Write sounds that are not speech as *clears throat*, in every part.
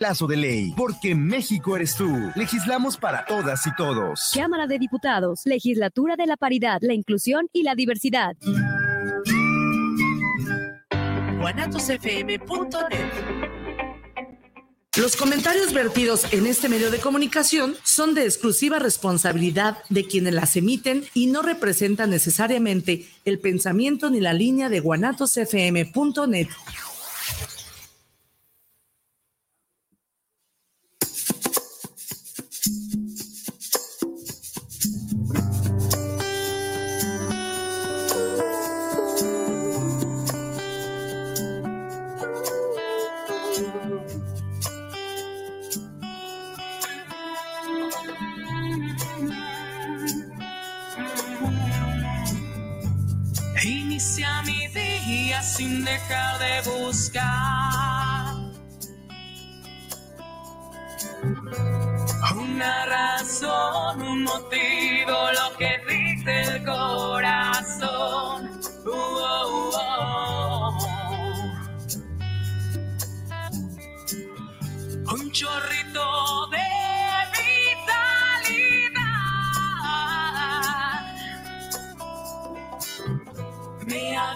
Plazo de ley, porque México eres tú. Legislamos para todas y todos. Cámara de Diputados, Legislatura de la Paridad, la Inclusión y la Diversidad. Los comentarios vertidos en este medio de comunicación son de exclusiva responsabilidad de quienes las emiten y no representan necesariamente el pensamiento ni la línea de guanatosfm.net. de buscar una razón, un motivo,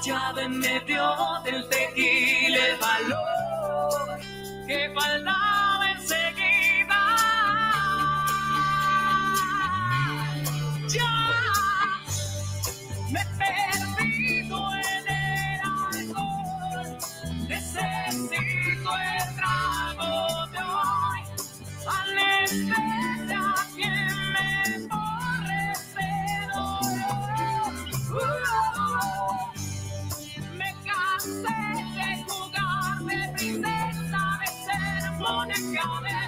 hallado en medio del tequila el valor que faltaba de jugar de princesa, de ser muñeca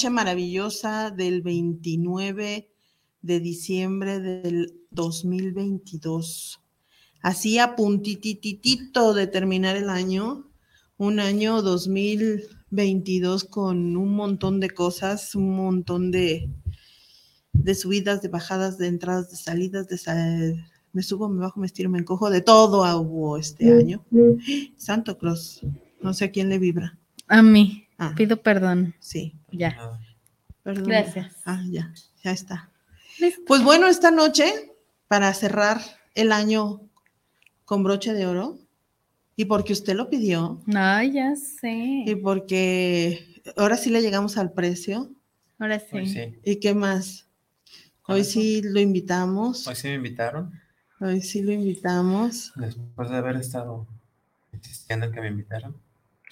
noche maravillosa del 29 de diciembre del 2022? Así a puntititito de terminar el año, un año 2022 con un montón de cosas, un montón de, de subidas, de bajadas, de entradas, de salidas, de sal- me subo, me bajo, me estiro, me encojo, de todo hubo este año. Santo Claus, no sé a quién le vibra. A mí. Ah. Pido perdón. Sí, Ya. perdón. Gracias. Ah, ya, ya está. Listo. Pues bueno, esta noche, para cerrar el año con broche de oro, y porque usted lo pidió, Ay, ya y sé. porque ahora sí le llegamos al precio, Ahora sí. Hoy sí. ¿y qué más? Hoy eso. sí lo invitamos, Hoy sí me invitaron. hoy sí lo invitamos. Después de haber estado insistiendo en que me invitaran.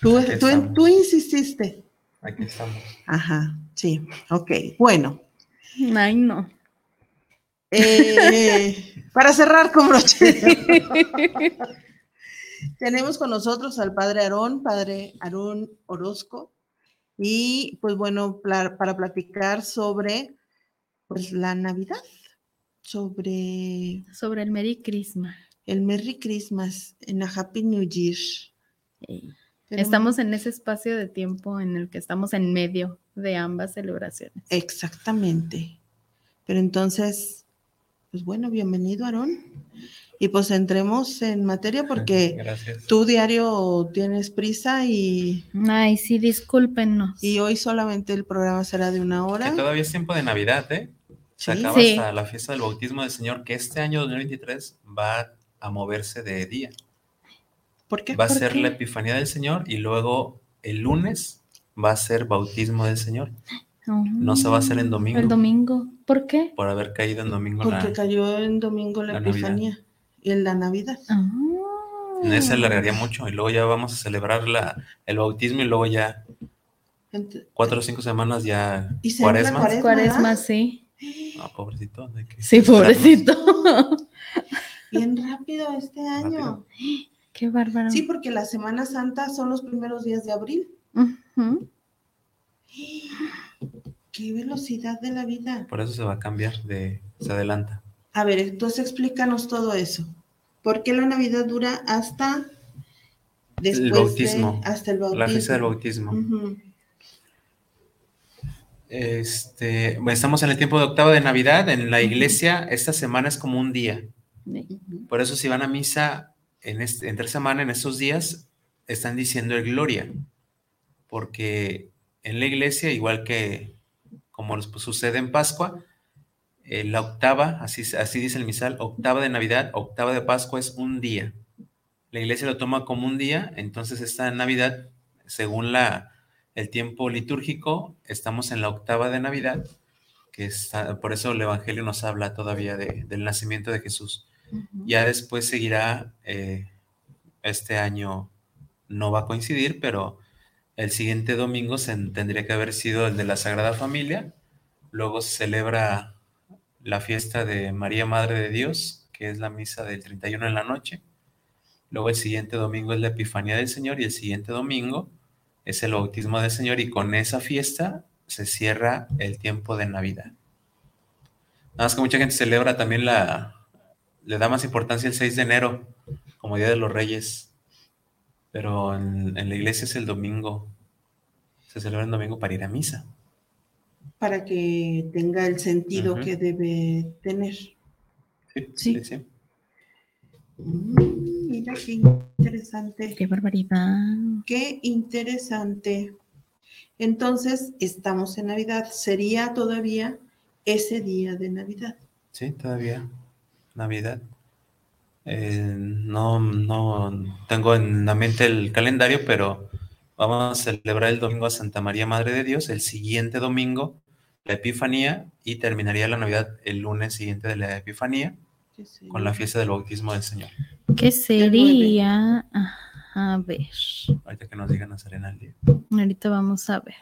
Tú, insististe. Aquí estamos. Ajá, sí, ok. Bueno, Ay, no. eh, para cerrar con broche *laughs* tenemos con nosotros al padre Aarón, padre Aarón Orozco, y pues bueno, para platicar sobre pues la Navidad, sobre Sobre el Merry Christmas. el Merry Christmas en a Happy New Year. Estamos en ese espacio de tiempo en el que estamos en medio de ambas celebraciones. Exactamente. Pero entonces, pues bueno, bienvenido, Aarón. Y pues entremos en materia porque *laughs* Gracias. tú diario tienes prisa y, Ay, sí, discúlpenos. y hoy solamente el programa será de una hora. Que todavía es tiempo de Navidad, ¿eh? Se Sí. acaba Sí. hasta la fiesta del bautismo del Señor, que este año 2023 va a moverse de día. ¿Por qué? Va a ¿Por ser qué? la Epifanía del Señor y luego el lunes va a ser bautismo del Señor no se va a hacer en domingo. El domingo. ¿Por qué? por haber caído en domingo Porque la... cayó en domingo la, la Navidad. Epifanía y en la Navidad. Ah. Ese alargaría mucho y luego ya vamos a celebrar la, el bautismo y luego ya cuatro o cinco semanas ya Y cuaresma. cuaresma. Sí. No, pobrecito. hay que Sí, pobrecito. Bien rápido este año. Rápido. Qué bárbaro. Sí, porque la Semana Santa son los primeros días de abril. ¡Qué velocidad de la vida! Por eso se va a cambiar, de, se adelanta. A ver, entonces explícanos todo eso. ¿Por qué la Navidad dura hasta después de- bautismo. hasta el bautismo? La fiesta del bautismo. Este, bueno, estamos en el tiempo de octava de Navidad. En la iglesia, esta semana es como un día. Por eso, si van a misa en este, entre semana, en estos días, están diciendo el gloria. Porque en la iglesia, igual que como pues, sucede en Pascua, eh, la octava, así, así dice el misal, octava de Navidad, octava de Pascua es un día. La iglesia lo toma como un día, entonces esta Navidad, según la, el tiempo litúrgico, estamos en la octava de Navidad, que está, por eso el Evangelio nos habla todavía de- del nacimiento de Jesús. Ya después seguirá, eh, este año no va a coincidir, pero el siguiente domingo se, tendría que haber sido el de la Sagrada Familia. Luego se celebra la fiesta de María Madre de Dios, que es la misa del 31 en la noche. Luego el siguiente domingo es la Epifanía del Señor y el siguiente domingo es el bautismo del Señor y con esa fiesta se cierra el tiempo de Navidad. Nada más que mucha gente celebra también la, le da más importancia el 6 de enero como Día de los Reyes, pero en, en la iglesia es el domingo, se celebra el domingo para ir a misa. Para que tenga el sentido que debe tener. Sí, Sí. sí, sí. Mm, Mira qué interesante. Qué barbaridad. Qué interesante. Entonces, estamos en Navidad. Sería todavía ese día de Navidad. Sí, todavía. Navidad. Eh, no, no tengo en la mente el calendario, pero vamos a celebrar el domingo a Santa María Madre de Dios, el siguiente domingo la Epifanía y terminaría la Navidad el lunes siguiente de la Epifanía con la fiesta del bautismo del Señor. ¿Qué sería? A ver. Ahorita que nos digan a Serena el día. Ahorita vamos a ver.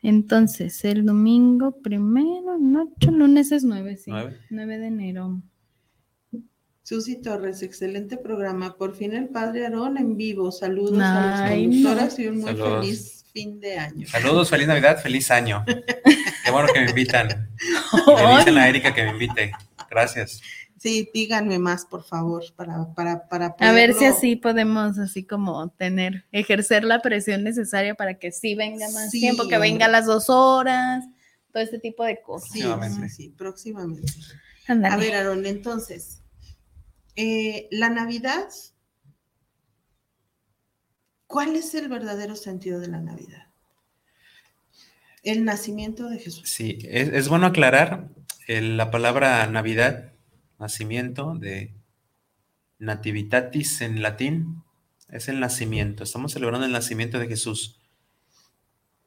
Entonces, el domingo primero, noche, lunes es 9, sí. ¿Nueve? 9 de enero. Susi Torres, excelente programa. Por fin el padre Aarón en vivo. Saludos a las no. conductoras y un muy Saludos. feliz fin de año. Saludos, feliz Navidad, feliz año. *laughs* Qué bueno que me invitan. Le dicen a Erika que me invite. Gracias. Sí, díganme más, por favor, para, para, para A ver si poderlo- así podemos, así como tener, ejercer la presión necesaria para que sí venga más Sí, tiempo, que hombre. venga a las dos horas, todo este tipo de cosas. Sí, Próximamente. sí, sí, próximamente. A ver, Aarón, entonces, eh, la Navidad, ¿cuál es el verdadero sentido de la Navidad? El nacimiento de Jesús. Sí, es, bueno aclarar eh, la palabra Navidad, nacimiento de nativitatis en latín, es el nacimiento. Estamos celebrando el nacimiento de Jesús.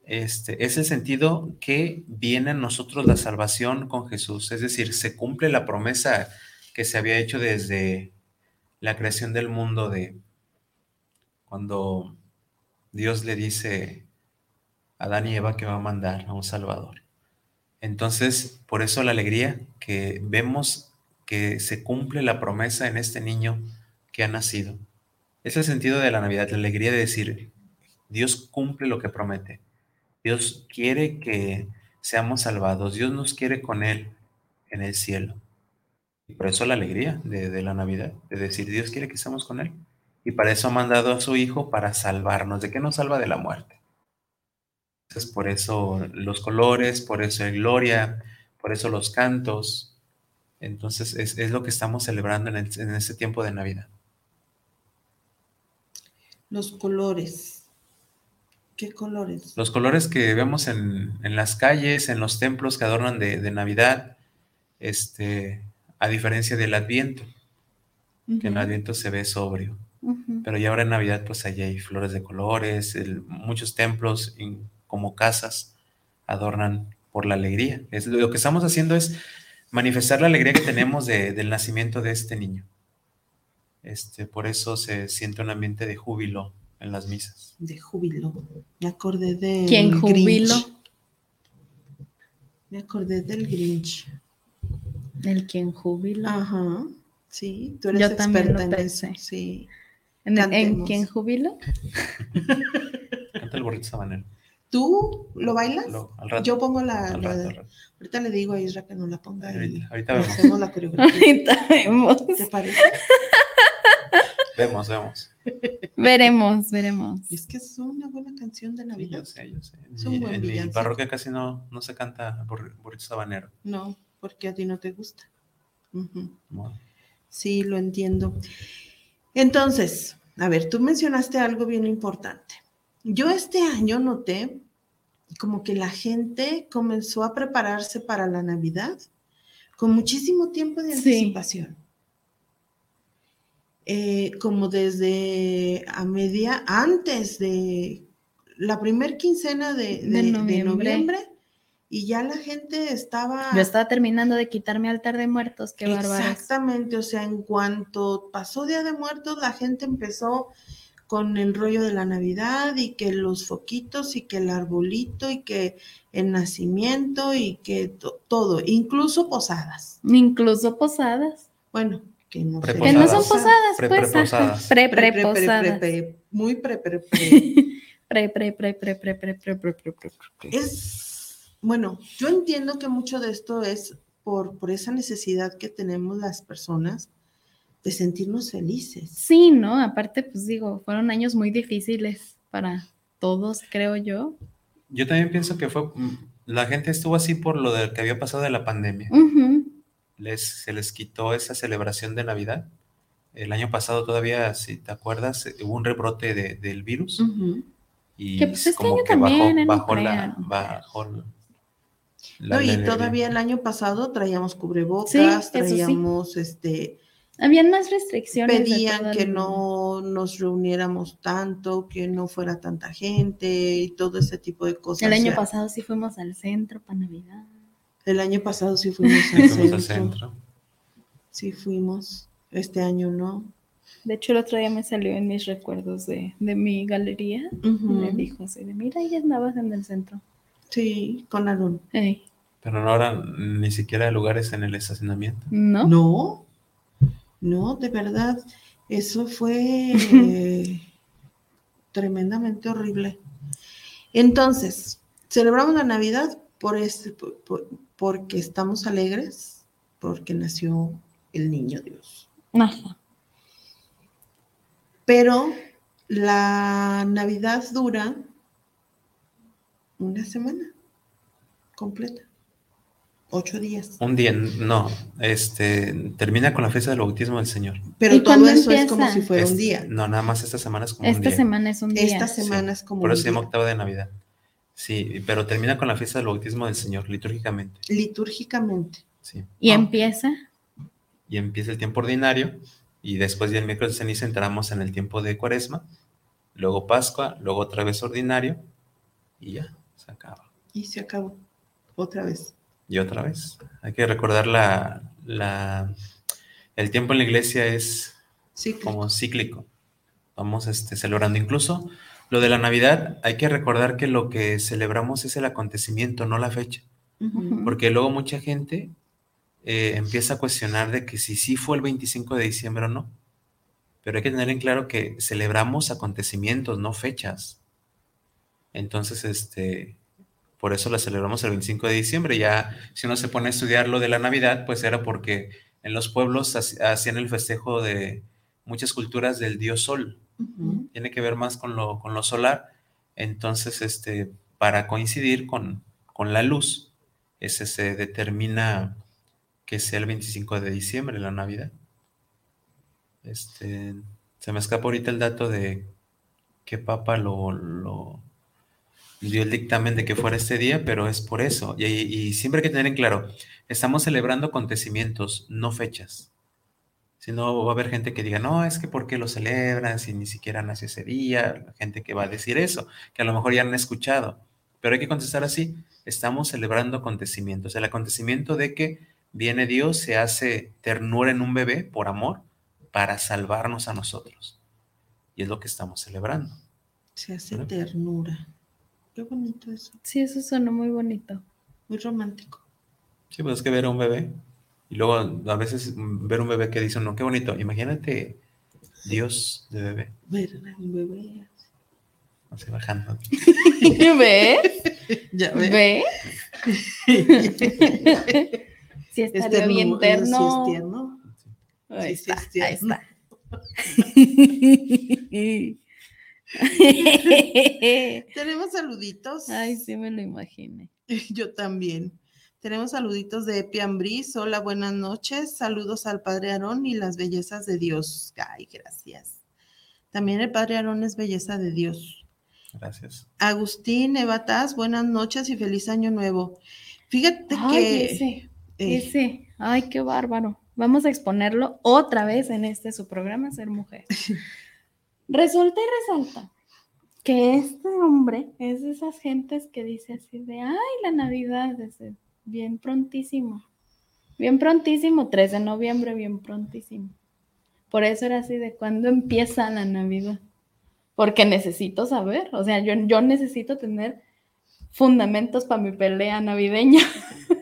Este es el sentido que viene a nosotros la salvación con Jesús, es decir, se cumple la promesa que se había hecho desde la creación del mundo de cuando Dios le dice a Adán y Eva que va a mandar a un Salvador. Entonces, por eso la alegría que vemos que se cumple la promesa en este niño que ha nacido. Es el sentido de la Navidad, la alegría de decir, Dios cumple lo que promete. Dios quiere que seamos salvados. Dios nos quiere con Él en el cielo. Y por eso la alegría de, de la Navidad, de decir, Dios quiere que estemos con Él. Y para eso ha mandado a su Hijo para salvarnos. ¿De qué nos salva? De la muerte. Entonces, por eso los colores, por eso el gloria, por eso los cantos, Entonces es, es lo que estamos celebrando en, el- en este tiempo de Navidad. Los colores. ¿Qué colores? Los colores que vemos en, en las calles, en los templos que adornan de, de Navidad, este, a diferencia del Adviento, que en el Adviento se ve sobrio. Pero ya ahora en Navidad, pues allí hay flores de colores, el- muchos templos y como casas adornan por la alegría. Es, lo que estamos haciendo es manifestar la alegría que tenemos de- del nacimiento de este niño. Este, por eso se siente un ambiente de júbilo en las misas. De júbilo. Me acordé de. ¿Quién júbilo? Me acordé del Grinch. El quien júbilo. Ajá. Sí, tú eres Yo también experta lo en eso. Sí. ¿En, en quién júbilo? *laughs* Canta el burrito sabanero. ¿Tú lo bailas? Lo- al rato. Yo pongo la. al la- rato, al rato. Ahorita le digo a Isra que no la ponga. y Ahorita, ahorita vemos. hacemos la coreografía. *laughs* Ahorita vemos. ¿Te parece? Vemos, vemos. Veremos, veremos. Es que es una buena canción de Sí, Navidad. yo sé, yo sé. En Es un buen en mi parroquia casi no, no se canta burri- burrito sabanero. No, porque a ti no te gusta. Sí, lo entiendo. Entonces, a ver, tú mencionaste algo bien importante. Yo este año noté como que la gente comenzó a prepararse para la Navidad con muchísimo tiempo de Sí. anticipación. Eh, como desde a media, antes de la primer quincena de, de- De de noviembre. Y ya la gente estaba... Yo estaba terminando de quitarme altar de muertos, qué bárbaro. Exactamente, o sea, en cuanto pasó Día de Muertos, la gente empezó con el rollo de la Navidad y que los foquitos y que el arbolito y que el nacimiento y que to- todo, incluso posadas. Incluso posadas. Bueno, que no, sé. Que no son Posadas. Pre- pues. preposadas. Pre, Pre, pre, posadas. muy pre, pre, pre. Pre, pre, pre, pre, pre, pre, pre, pre, pre, pre, pre. Es, bueno, yo entiendo que mucho de esto es por, por esa necesidad que tenemos las personas de sentirnos felices. Sí, ¿no? Aparte, pues digo, fueron años muy difíciles para todos, creo yo. Yo también pienso que fue, mm, la gente estuvo así por lo del que había pasado de la pandemia. Les, se les quitó esa celebración de Navidad. El año pasado todavía, si te acuerdas, eh, hubo un rebrote de- del virus y Que, pues, este como año que bajó, también, ¿eh? Bajó la, bajó la- la No, y todavía el año pasado traíamos cubrebocas, Sí, eso sí. traíamos, este, Habían más restricciones. pedían que no nos reuniéramos tanto, que no fuera tanta gente y todo ese tipo de cosas. El O año sea, pasado sí fuimos al centro para Navidad. El año pasado sí fuimos al Fuimos centro, al centro. sí fuimos, este año no. De hecho, el otro día me salió en mis recuerdos de, de mi galería. Me dijo así de, mira, ya andabas en el centro. Sí, con Aaron. Ey, Pero no ahora ni siquiera lugares en el estacionamiento. ¿No? No, no, de verdad, eso fue eh, *laughs* tremendamente horrible. Entonces, celebramos la Navidad por este, por- por- porque estamos alegres, porque nació el niño Dios. Ajá. Pero la Navidad dura una semana completa, ocho días. Un día, no, este, termina con la fiesta del bautismo del Señor. Pero ¿Y todo eso es como si fuera un día. No, nada más esta semana es como un Esta día. semana es un día. Esta semana es como Por un eso se llama octava de Navidad. Sí, pero termina con la fiesta del bautismo del Señor, litúrgicamente. litúrgicamente. Sí. Y Ah. empieza. Y empieza el tiempo ordinario y después del miércoles de ceniza entramos en el tiempo de cuaresma, luego Pascua, luego otra vez ordinario y ya, se acaba. Y se acabó. Otra vez. Y otra vez. Hay que recordar la, la, el tiempo en la iglesia es como cíclico. Vamos este, celebrando. Incluso lo de la Navidad, hay que recordar que lo que celebramos es el acontecimiento, no la fecha. Porque luego mucha gente eh, empieza a cuestionar de que si sí fue el 25 de diciembre o no. Pero hay que tener en claro que celebramos acontecimientos, no fechas. Entonces, este, por eso la celebramos el 25 de diciembre. Ya, si uno se pone a estudiar lo de la Navidad, pues era porque en los pueblos hacían el festejo de muchas culturas del dios Sol tiene que ver más con lo, con lo solar. Entonces, este, para coincidir con, con la luz, ese se determina que sea el 25 de diciembre, la Navidad. Este, se me escapa ahorita el dato de que Papa lo, lo dio el dictamen de que fuera este día, pero es por eso. Y, y siempre hay que tener en claro, estamos celebrando acontecimientos, no fechas. Si no, va a haber gente que diga, no, es que ¿por qué lo celebran si ni siquiera nació ese día? Gente que va a decir eso, que a lo mejor ya han escuchado. Pero hay que contestar así, estamos celebrando acontecimientos. El acontecimiento de que viene Dios, se hace ternura en un bebé por amor para salvarnos a nosotros. Y es lo que estamos celebrando. Se hace ternura. Qué bonito eso. Sí, eso sonó muy bonito. Muy romántico. Sí, pues es que ver a un bebé. Y luego a veces ver un bebé que dice, no, qué bonito. Imagínate Dios de bebé, Ver a un bebé. así bajando. *laughs* ¿Ves? *laughs* Ya ves. ¿Ves? *laughs* Sí, Es estaría bien tierno, terno. sí es tierno. Ahí Sí, sí, está, es ahí está. *laughs* *laughs* Tenemos saluditos. Ay, sí me lo imaginé. *laughs* Yo también. Tenemos saluditos de Epi Ambris. Hola, buenas noches. Saludos al Padre Aarón y las bellezas de Dios. Ay, gracias. También el Padre Aarón es belleza de Dios. Gracias. Agustín Evataz, buenas noches y feliz año nuevo. Fíjate Ay, que ese, eh, ese. Ay, qué bárbaro. Vamos a exponerlo otra vez en este su programa, Ser Mujer. Resulta y resalta que este hombre es de esas gentes que dice así de, ay, la Navidad es bien prontísimo. Bien prontísimo, 3 de noviembre, bien prontísimo. Por eso era así de cuándo empieza la Navidad. Porque necesito saber, o sea, yo, yo necesito tener fundamentos para mi pelea navideña. *laughs*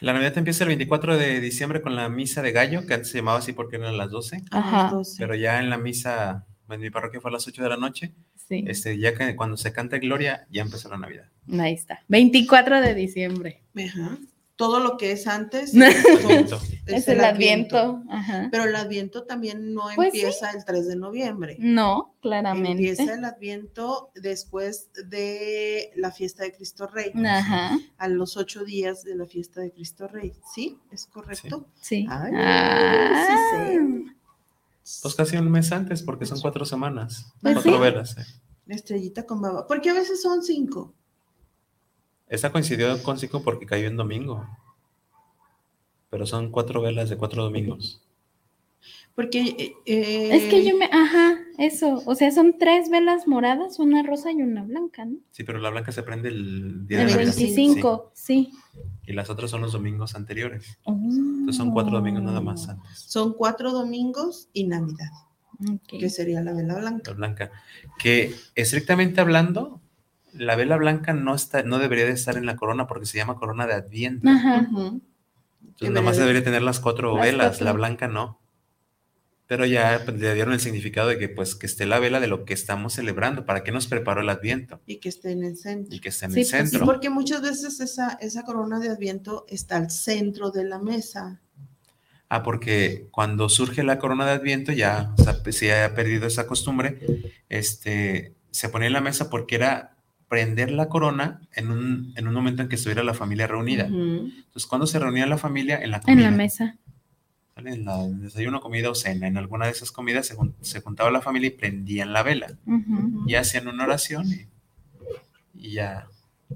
La Navidad empieza el 24 de diciembre con la misa de gallo, que antes se llamaba así porque eran las 12, a las Ajá. 12. pero ya en la misa, en mi parroquia fue a las 8 de la noche, Sí. este, ya que cuando se canta Gloria, ya empezó la Navidad. Ahí está. 24 de diciembre. Ajá. Todo lo que es antes. *laughs* Es, el adviento. Ajá. Pero el adviento también no Pues sí. empieza el 3 de noviembre. No, claramente. Empieza el adviento después de la fiesta de Cristo Rey, Ajá. a los ocho días de la fiesta de Cristo Rey. ¿Sí? ¿Es correcto? Sí. Ay, Ah. sí. Pues casi un mes antes, porque son cuatro semanas, Pues cuatro sí. velas. eh. La estrellita con baba. Porque a veces son cinco. Esta coincidió con cinco porque cayó en domingo, pero son cuatro velas de cuatro domingos. Porque. eh, eh, Es que yo me. Ajá, eso. O sea, son tres velas moradas, una rosa y una blanca, ¿no? Sí, pero la blanca se prende el día El de Navidad. 25, sí. Sí, y las otras son los domingos anteriores. Entonces son cuatro domingos nada Oh. más antes. Son cuatro domingos y Navidad, Ok. que sería la vela blanca. La blanca. Que estrictamente hablando, la vela blanca no está, no debería de estar en la corona porque se llama corona de Adviento. Ajá. Entonces nada más debería de- debería tener las cuatro Las velas, cuatro. la blanca no. Pero ya pues, le dieron el significado de que pues que esté la vela de lo que estamos celebrando, para que nos preparó el Adviento Y que esté en el centro. y que esté en Sí, el pues, sí, centro. Porque muchas veces esa, esa corona de Adviento está al centro de la mesa. Ah, porque cuando surge la corona de Adviento ya o sea, se ha perdido esa costumbre, este, se ponía en la mesa porque era prender la corona en un, en un momento en que estuviera la familia reunida. Entonces, cuando se reunía la familia? En la comida. En la mesa. ¿sale? En la desayuno, comida o cena. En alguna de esas comidas se, se juntaba la familia y prendían la vela. Y hacían una oración y, y ya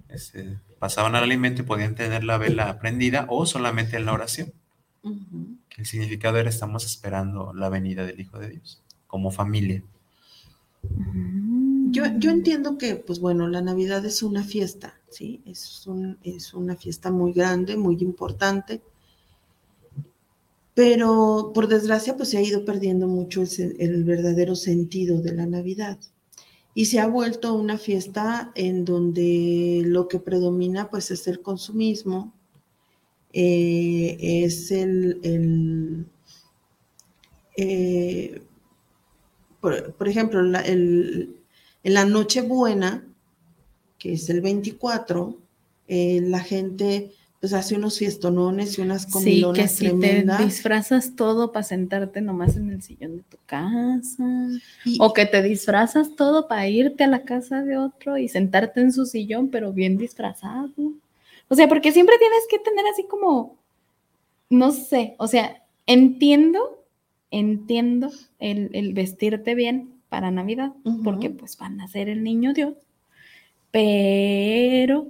este, pasaban al alimento y podían tener la vela prendida o solamente en la oración. El significado era estamos esperando la venida del Hijo de Dios como familia. Yo, yo entiendo que, pues bueno, la Navidad es una fiesta, ¿sí? Es, un- es una fiesta muy grande, muy importante, pero por desgracia, pues se ha ido perdiendo mucho el, verdadero sentido de la Navidad. Y se ha vuelto una fiesta en donde lo que predomina, pues, es el consumismo, eh, es el, el, eh, por, ejemplo, el, en la Nochebuena, que es el 24, eh, la gente pues hace unos fiestonones y unas Sí, comilonas que si te disfrazas todo para sentarte nomás en el sillón de tu casa. y, O que te disfrazas todo para irte a la casa de otro y sentarte en su sillón, pero bien disfrazado. O sea, porque siempre tienes que tener así como, no sé, o sea, entiendo, entiendo el, el vestirte bien para Navidad, porque pues van a ser el niño Dios, pero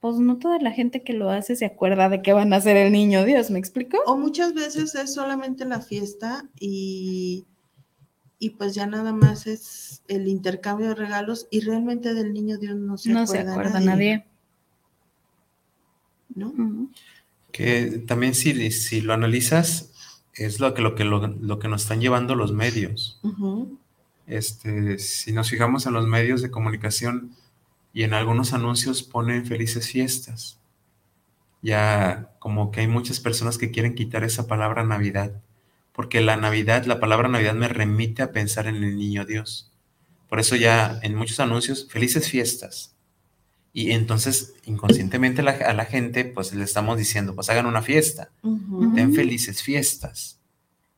pues no toda la gente que lo hace se acuerda de que van a ser el niño Dios, ¿me explico? O muchas veces es solamente la fiesta y, y pues ya nada más es el intercambio de regalos y realmente del niño Dios no se no acuerda, se acuerda nadie. ¿no? Que también si, si lo analizas, es lo que, lo, que, lo, lo que nos están llevando los medios. Ujú. Este, si nos fijamos en los medios de comunicación y en algunos anuncios ponen felices fiestas. Ya como que hay muchas personas que quieren quitar esa palabra Navidad, porque la Navidad, la palabra Navidad me remite a pensar en el niño Dios. Por eso ya en muchos anuncios, felices fiestas. Y entonces inconscientemente la- a la gente pues le estamos diciendo, pues hagan una fiesta Ujú. ten felices fiestas.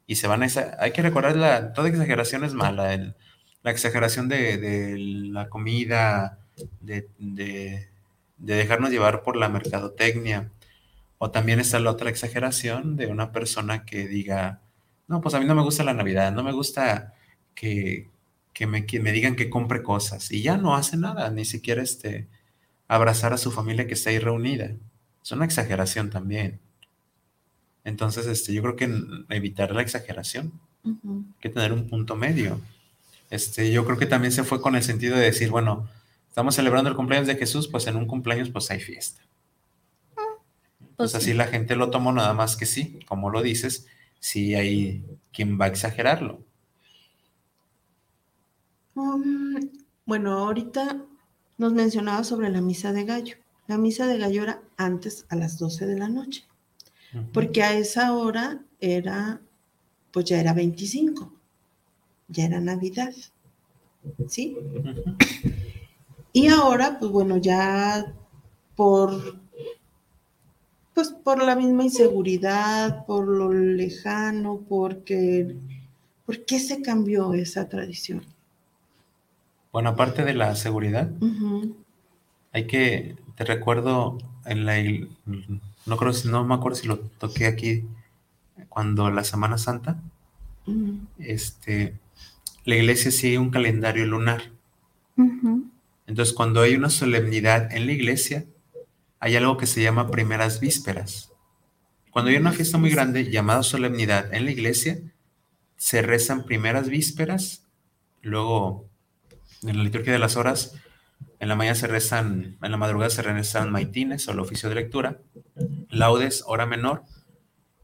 Y se van a esa, hay que recordar la, toda exageración es mala, el- la exageración de, de la comida, de, de- de dejarnos llevar por la mercadotecnia. O también está la otra exageración de una persona que diga, no, pues a mí no me gusta la Navidad, no me gusta que, que me, que me digan que compre cosas. Y ya no hace nada, ni siquiera este, abrazar a su familia que está ahí reunida. Es una exageración también. Entonces, este, yo creo que evitar la exageración, hay que tener un punto medio. Este, yo creo que también se fue con el sentido de decir, bueno, estamos celebrando el cumpleaños de Jesús, pues en un cumpleaños pues hay fiesta. Pues Pues así sí. la gente lo tomó nada más que sí, como lo dices, sí hay quien va a exagerarlo. Um, bueno, ahorita nos mencionaba sobre la misa de gallo. La misa de gallo era antes a las 12 de la noche, porque a esa hora era, pues ya era 25, ya era Navidad, ¿sí? Y ahora, pues bueno, ya por, pues por la misma inseguridad, por lo lejano, porque, ¿por qué se cambió esa tradición? Bueno, aparte de la seguridad, hay que, te recuerdo en la, no creo, si- no me acuerdo si lo toqué aquí cuando la Semana Santa, este, la iglesia sigue un calendario lunar. Entonces, cuando hay una solemnidad en la iglesia, hay algo que se llama primeras vísperas. Cuando hay una fiesta muy grande llamada solemnidad en la iglesia, se rezan primeras vísperas, luego en la liturgia de las horas, en la mañana se rezan, en la madrugada se rezan maitines o el oficio de lectura, laudes, hora menor,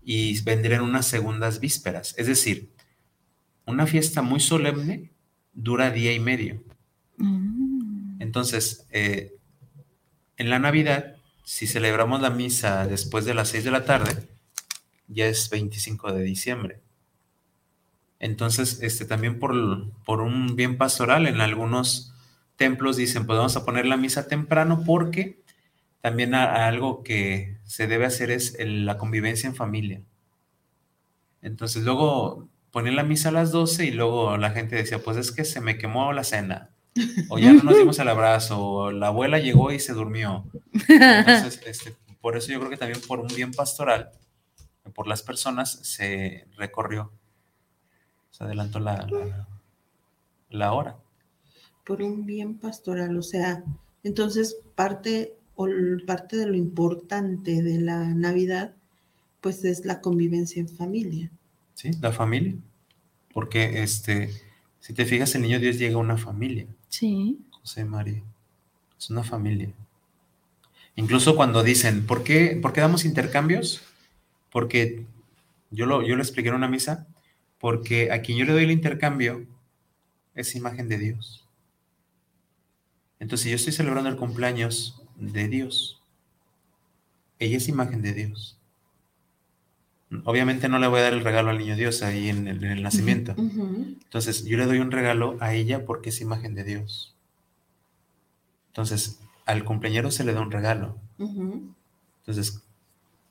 y vendrían unas segundas vísperas. Es decir, una fiesta muy solemne dura día y medio. Mm. Entonces, eh, en la Navidad, si celebramos la misa después de las 6 de la tarde, ya es 25 de diciembre. Entonces, este, también por, por un bien pastoral, en algunos templos dicen, pues vamos a poner la misa temprano porque también a- a algo que se debe hacer es el- la convivencia en familia. Entonces, luego ponían la misa a las 12 y luego la gente decía, pues es que se me quemó la cena o ya no nos *laughs* dimos el abrazo, o la abuela llegó y se durmió. Entonces, *laughs* este, por eso yo creo que también por un bien pastoral, por las personas, se recorrió, se adelantó la, la, la hora. por un bien pastoral, o sea, entonces parte o parte de lo importante de la Navidad, pues es la convivencia en familia. ¿Sí? La familia. Porque, este, si te fijas, el niño Dios llega a una familia. Sí. José María. Es una familia. Incluso cuando dicen, ¿por qué, por qué damos intercambios? Porque yo lo, yo lo expliqué en una misa, porque a quien yo le doy el intercambio es imagen de Dios. Entonces, si yo estoy celebrando el cumpleaños de Dios, ella es imagen de Dios. Obviamente no le voy a dar el regalo al niño Dios ahí en el, en el nacimiento. Entonces, yo le doy un regalo a ella porque es imagen de Dios. Entonces, al cumpleañero se le da un regalo. Entonces,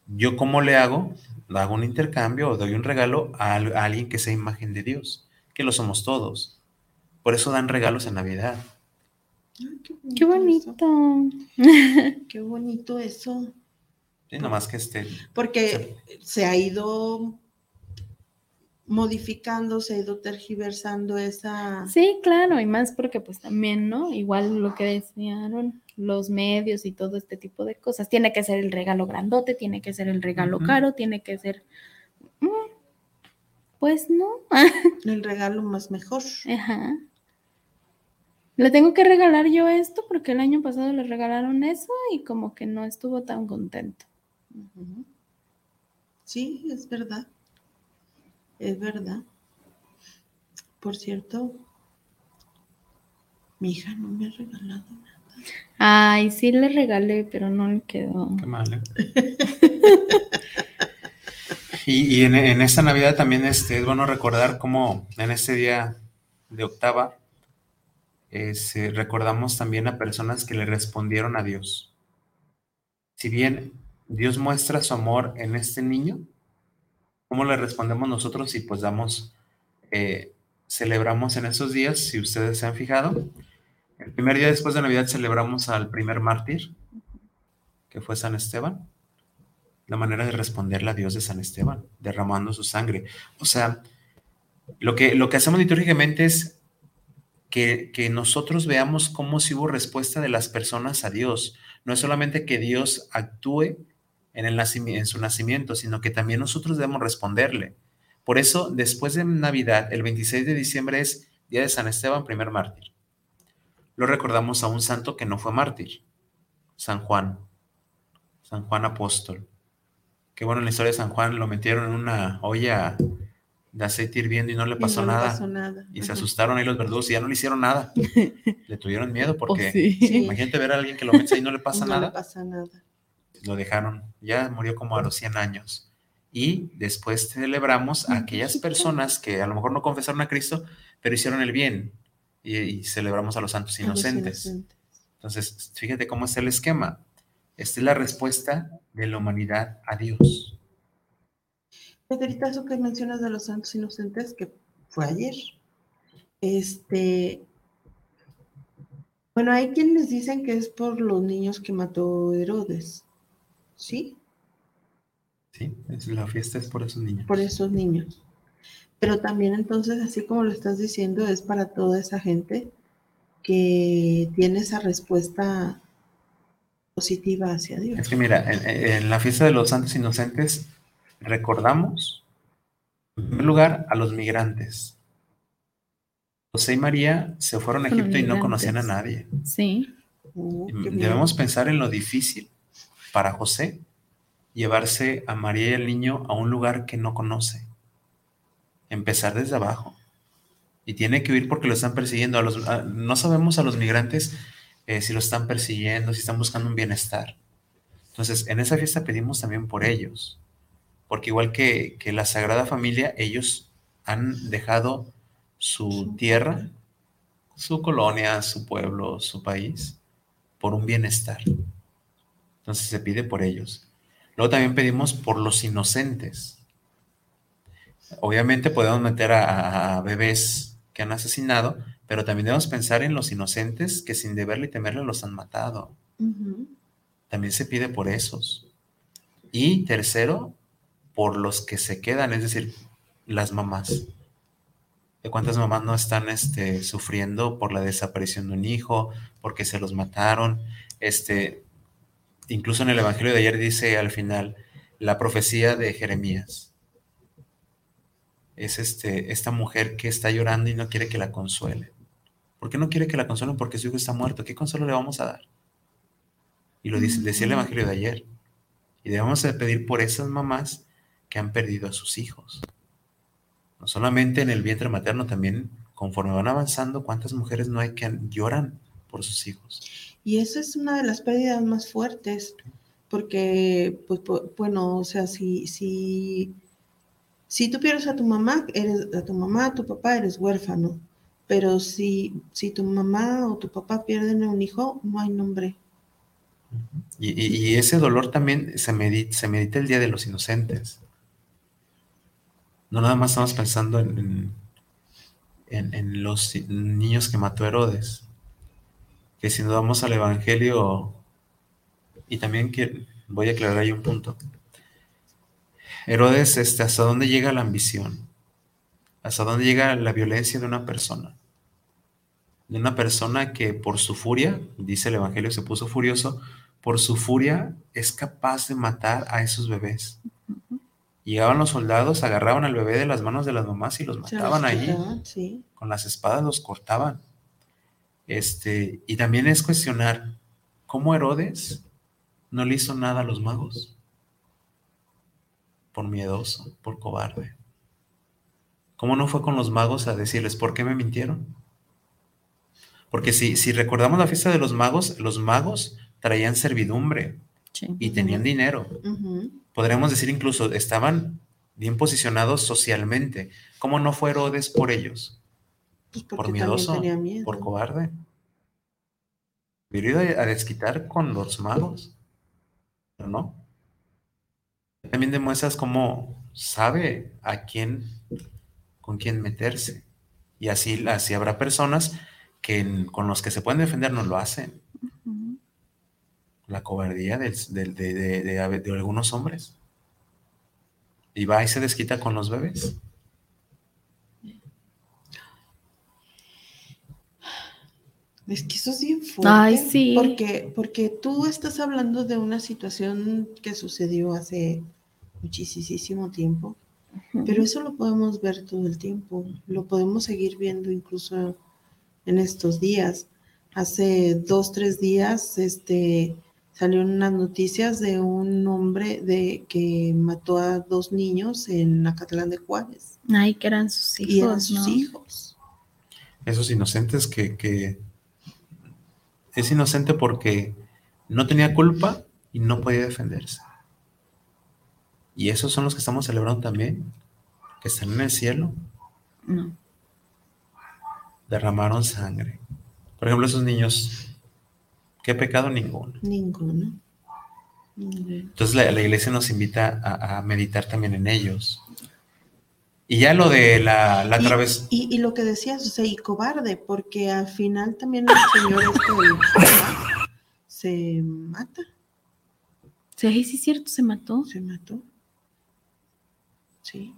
¿yo cómo le hago? Hago un intercambio o doy un regalo a, al- a alguien que sea imagen de Dios, que lo somos todos. Por eso dan regalos en Navidad. Ay, Qué bonito. Qué bonito eso. Sí, nomás que este, Porque se ha ido modificando, se ha ido tergiversando esa. Sí, claro, y más porque pues también, ¿no? Igual lo que decían los medios y todo este tipo de cosas. Tiene que ser el regalo grandote, tiene que ser el regalo caro, tiene que ser... Mm, Pues no. *laughs* El regalo más mejor. Ajá. Le tengo que regalar yo esto porque el año pasado le regalaron eso y como que no estuvo tan contento. Sí, es verdad. Es verdad. Por cierto, mi hija no me ha regalado nada. Ay, sí le regalé, pero no le quedó. qué mal, ¿eh? *laughs* Y, y en, en esta Navidad también este, es bueno recordar cómo en este día de octava es, eh, recordamos también a personas que le respondieron a Dios. Si bien Dios muestra su amor en este niño, ¿cómo le respondemos nosotros? Y pues damos, eh, celebramos en esos días, si ustedes se han fijado, el primer día después de Navidad celebramos al primer mártir, que fue San Esteban la manera de responderle a Dios de San Esteban, derramando su sangre. O sea, lo que, lo que hacemos litúrgicamente es que, que nosotros veamos cómo si hubo respuesta de las personas a Dios. No es solamente que Dios actúe en, el nacimi- en su nacimiento, sino que también nosotros debemos responderle. Por eso, después de Navidad, el 26 de diciembre es Día de San Esteban, primer mártir. Lo recordamos a un santo que no fue mártir, San Juan, San Juan Apóstol que bueno, en la historia de San Juan lo metieron en una olla de aceite hirviendo y no le pasó no le nada. pasó nada. Y se asustaron ahí los verdugos y ya no le hicieron nada. *laughs* le tuvieron miedo porque Sí. imagínate ver a alguien que lo mete y no le *laughs* pasa no le nada. pasa nada. Lo dejaron. Ya murió como a los 100 años. Y después celebramos a aquellas personas que a lo mejor no confesaron a Cristo, pero hicieron el bien. Y, y celebramos a los santos A los inocentes. inocentes. Entonces, fíjate cómo está el esquema. Esta es la respuesta de la humanidad a Dios. Pedrita, eso que mencionas de los santos inocentes, que fue ayer. Este. Bueno, hay quienes dicen que es por los niños que mató Herodes. ¿Sí? Sí, es- la fiesta es por esos niños. Por esos niños. Pero también entonces, así como lo estás diciendo, es para toda esa gente que tiene esa respuesta positiva hacia Dios. Es que mira, en, en la fiesta de los santos inocentes recordamos, en primer lugar, a los migrantes. José y María se fueron a Egipto y no conocían a nadie. Sí. Oh, bien. Debemos pensar en lo difícil para José llevarse a María y al niño a un lugar que no conoce. Empezar desde abajo. Y tiene que huir porque lo están persiguiendo. A los, a- no sabemos a los migrantes eh, si lo están persiguiendo, si están buscando un bienestar. Entonces, en esa fiesta pedimos también por ellos. Porque igual que, que la Sagrada Familia, ellos han dejado su tierra, su colonia, su pueblo, su país, por un bienestar. Entonces se pide por ellos. Luego también pedimos por los inocentes. Obviamente podemos meter a, a bebés que han asesinado, pero también debemos pensar en los inocentes que sin deberle y temerle los han matado. También se pide por esos. Y tercero, por los que se quedan, es decir, las mamás. ¿De cuántas mamás no están este, sufriendo por la desaparición de un hijo, porque se los mataron? Este, incluso en el Evangelio de ayer dice al final la profecía de Jeremías. Es este, esta mujer que está llorando y no quiere que la consuelen. ¿Por qué no quiere que la consuelen? Porque su hijo está muerto. ¿Qué consuelo le vamos a dar? Y lo dice, decía el Evangelio de ayer. Y debemos de pedir por esas mamás que han perdido a sus hijos. No solamente en el vientre materno, también conforme van avanzando, ¿cuántas mujeres no hay que lloran por sus hijos? Y esa es una de las pérdidas más fuertes, porque, pues, pu- bueno, o sea, si, si, si tú pierdes a tu mamá, eres a tu mamá, a tu papá, eres huérfano. Pero si, si tu mamá o tu papá pierden a un hijo, no hay nombre. Y, ese dolor también se medita, se medita el Día de los Inocentes. No nada más estamos pensando en, en- en- en los niños que mató Herodes. Que si nos vamos al Evangelio, y también que, voy a aclarar ahí un punto. Herodes, este, ¿hasta dónde llega la ambición? ¿Hasta dónde llega la violencia de una persona? De una persona que por su furia, dice el Evangelio, se puso furioso, por su furia es capaz de matar a esos bebés. Llegaban los soldados, agarraban al bebé de las manos de las mamás y los mataban Sí. Con las espadas los cortaban. Este, y también es cuestionar cómo Herodes no le hizo nada a los magos. Por miedoso, por cobarde. ¿Cómo no fue con los magos a decirles por qué me mintieron? Porque si, si recordamos la fiesta de los magos, los magos traían servidumbre Sí. y tenían dinero. Podríamos decir incluso, estaban bien posicionados socialmente. ¿Cómo no fue Herodes por ellos? Pues Por también miedoso, tenía miedo. por cobarde. A desquitar con los magos, pero no. También demuestras cómo sabe a quién, con quién meterse. Y así, así habrá personas que con los que se pueden defender no lo hacen. La cobardía de- de algunos hombres. Y va y se desquita con los bebés. Es que eso es bien fuerte. Ay, sí. Porque, porque tú estás hablando de una situación que sucedió hace muchísimo tiempo, pero eso lo podemos ver todo el tiempo. Lo podemos seguir viendo incluso en estos días. Hace dos, tres días, este, salieron unas noticias de un hombre de que mató a dos niños en Acatlán de Juárez. Ay, que eran sus hijos, y eran sus ¿no? hijos. Esos inocentes que, que es inocente porque no tenía culpa y no podía defenderse. Y esos son los que estamos celebrando también, que están en el cielo, No. derramaron sangre. Por ejemplo, esos niños, ¿qué pecado ninguno? Ninguno. Entonces la, la iglesia nos invita a, a meditar también en ellos. Y ya lo de la, la Y- través... Y, y lo que decías, o sea, y cobarde, porque al final también el señor este se mata, Sí, sí es cierto, se mató. se mató. Sí,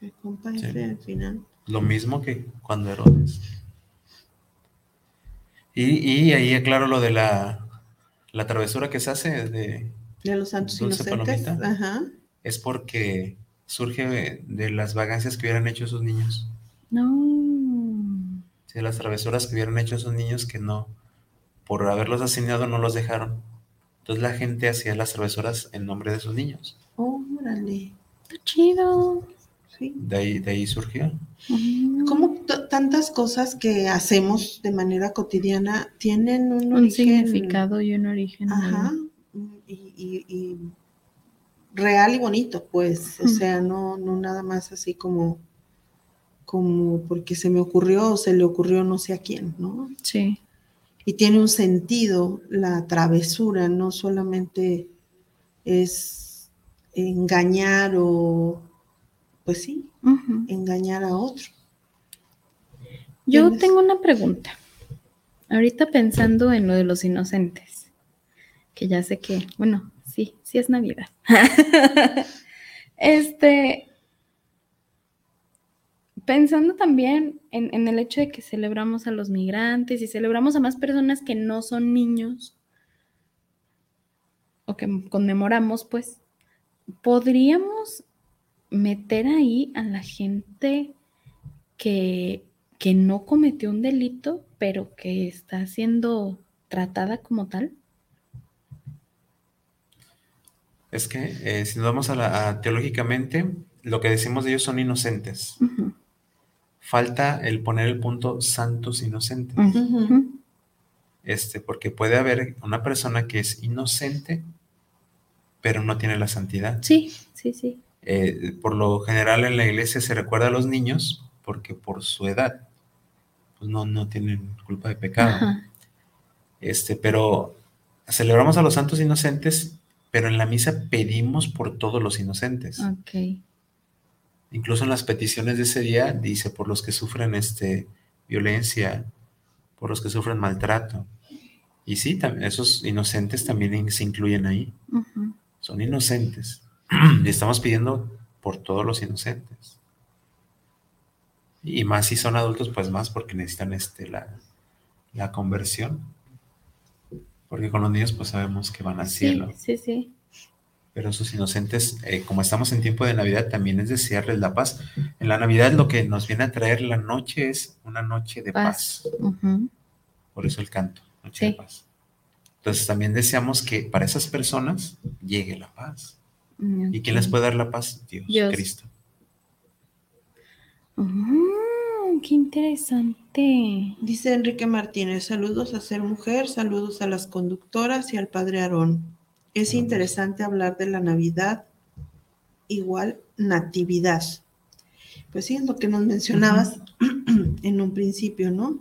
el compa Sí. ese al final. Lo mismo que cuando Herodes. Y, y ahí aclaro lo de la, la travesura que se hace de, De los santos Dulce inocentes. palomita. Ajá. es porque surge de, de las vagancias que hubieran hecho esos niños. No. Sí, de las travesuras que hubieran hecho esos niños que no, por haberlos asesinado, no los dejaron. Entonces la gente hacía las travesuras en nombre de esos niños. Órale. Está chido. Sí. De ahí, de ahí surgió. Mm. Como tantas cosas que hacemos de manera cotidiana tienen un, Un origen significado y un origen. Ajá. Y, y- y real y bonito, pues. O sea, no, no nada más así como, como porque se me ocurrió o se le ocurrió no sé a quién, ¿no? Sí. Y tiene un sentido la travesura, no solamente es engañar o, pues sí, engañar a otro. Yo Tienes- tengo una pregunta. Ahorita pensando en lo de los inocentes, que ya sé que, bueno, sí, sí es Navidad. *laughs* este, pensando también en, en el hecho de que celebramos a los migrantes y celebramos a más personas que no son niños, o que conmemoramos, pues, podríamos meter ahí a la gente que, que no cometió un delito, pero que está siendo tratada como tal. Es que eh, si nos vamos a la a teológicamente, lo que decimos de ellos son inocentes. Falta el poner el punto santos inocentes. Este, porque puede haber una persona que es inocente, pero no tiene la santidad. Sí, sí, sí. Eh, por lo general en la iglesia se recuerda a los niños porque por su edad pues no, no tienen culpa de pecado. Ajá. Este, pero celebramos a los santos inocentes, pero en la misa pedimos por todos los inocentes. Ok. Incluso en las peticiones de ese día dice por los que sufren este, violencia, por los que sufren maltrato. Y sí, esos inocentes también se incluyen ahí. Son inocentes. *clears throat* y estamos pidiendo por todos los inocentes. Y más si son adultos, pues más porque necesitan este, la, la conversión. Porque con los niños pues sabemos que van al Sí, cielo. sí, sí. Pero esos inocentes, eh, como estamos en tiempo de Navidad, también es desearles la paz. En la Navidad lo que nos viene a traer la noche es una noche de paz. Por eso el canto, noche de paz. Entonces también deseamos que para esas personas llegue la paz. ¿Y quién les puede dar la paz? Dios, Dios. Cristo. Mm, qué interesante. Dice Enrique Martínez, saludos a Ser Mujer, saludos a las conductoras y al Padre Aarón. Es interesante hablar de la Navidad igual natividad. Pues sí, es lo que nos mencionabas *clears throat* en un principio, ¿no?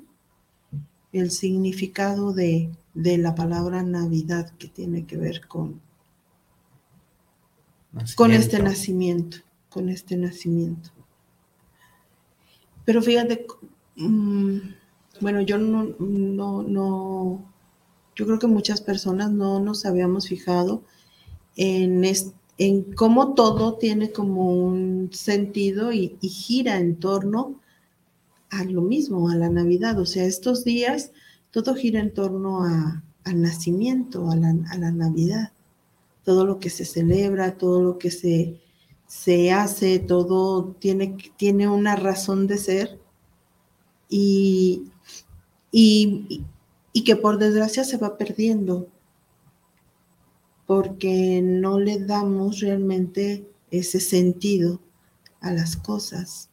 El significado de, de la palabra Navidad que tiene que ver con, con este nacimiento, con este nacimiento. Pero fíjate, mm, bueno, yo no, no, no, yo creo que muchas personas no nos habíamos fijado en, en cómo todo tiene como un sentido y, y gira en torno a lo mismo, a la Navidad. O sea, estos días todo gira en torno a, al nacimiento, a la, a la Navidad todo lo que se celebra, todo lo que se, se hace, todo tiene, tiene una razón de ser y, y, y que por desgracia se va perdiendo porque no le damos realmente ese sentido a las cosas.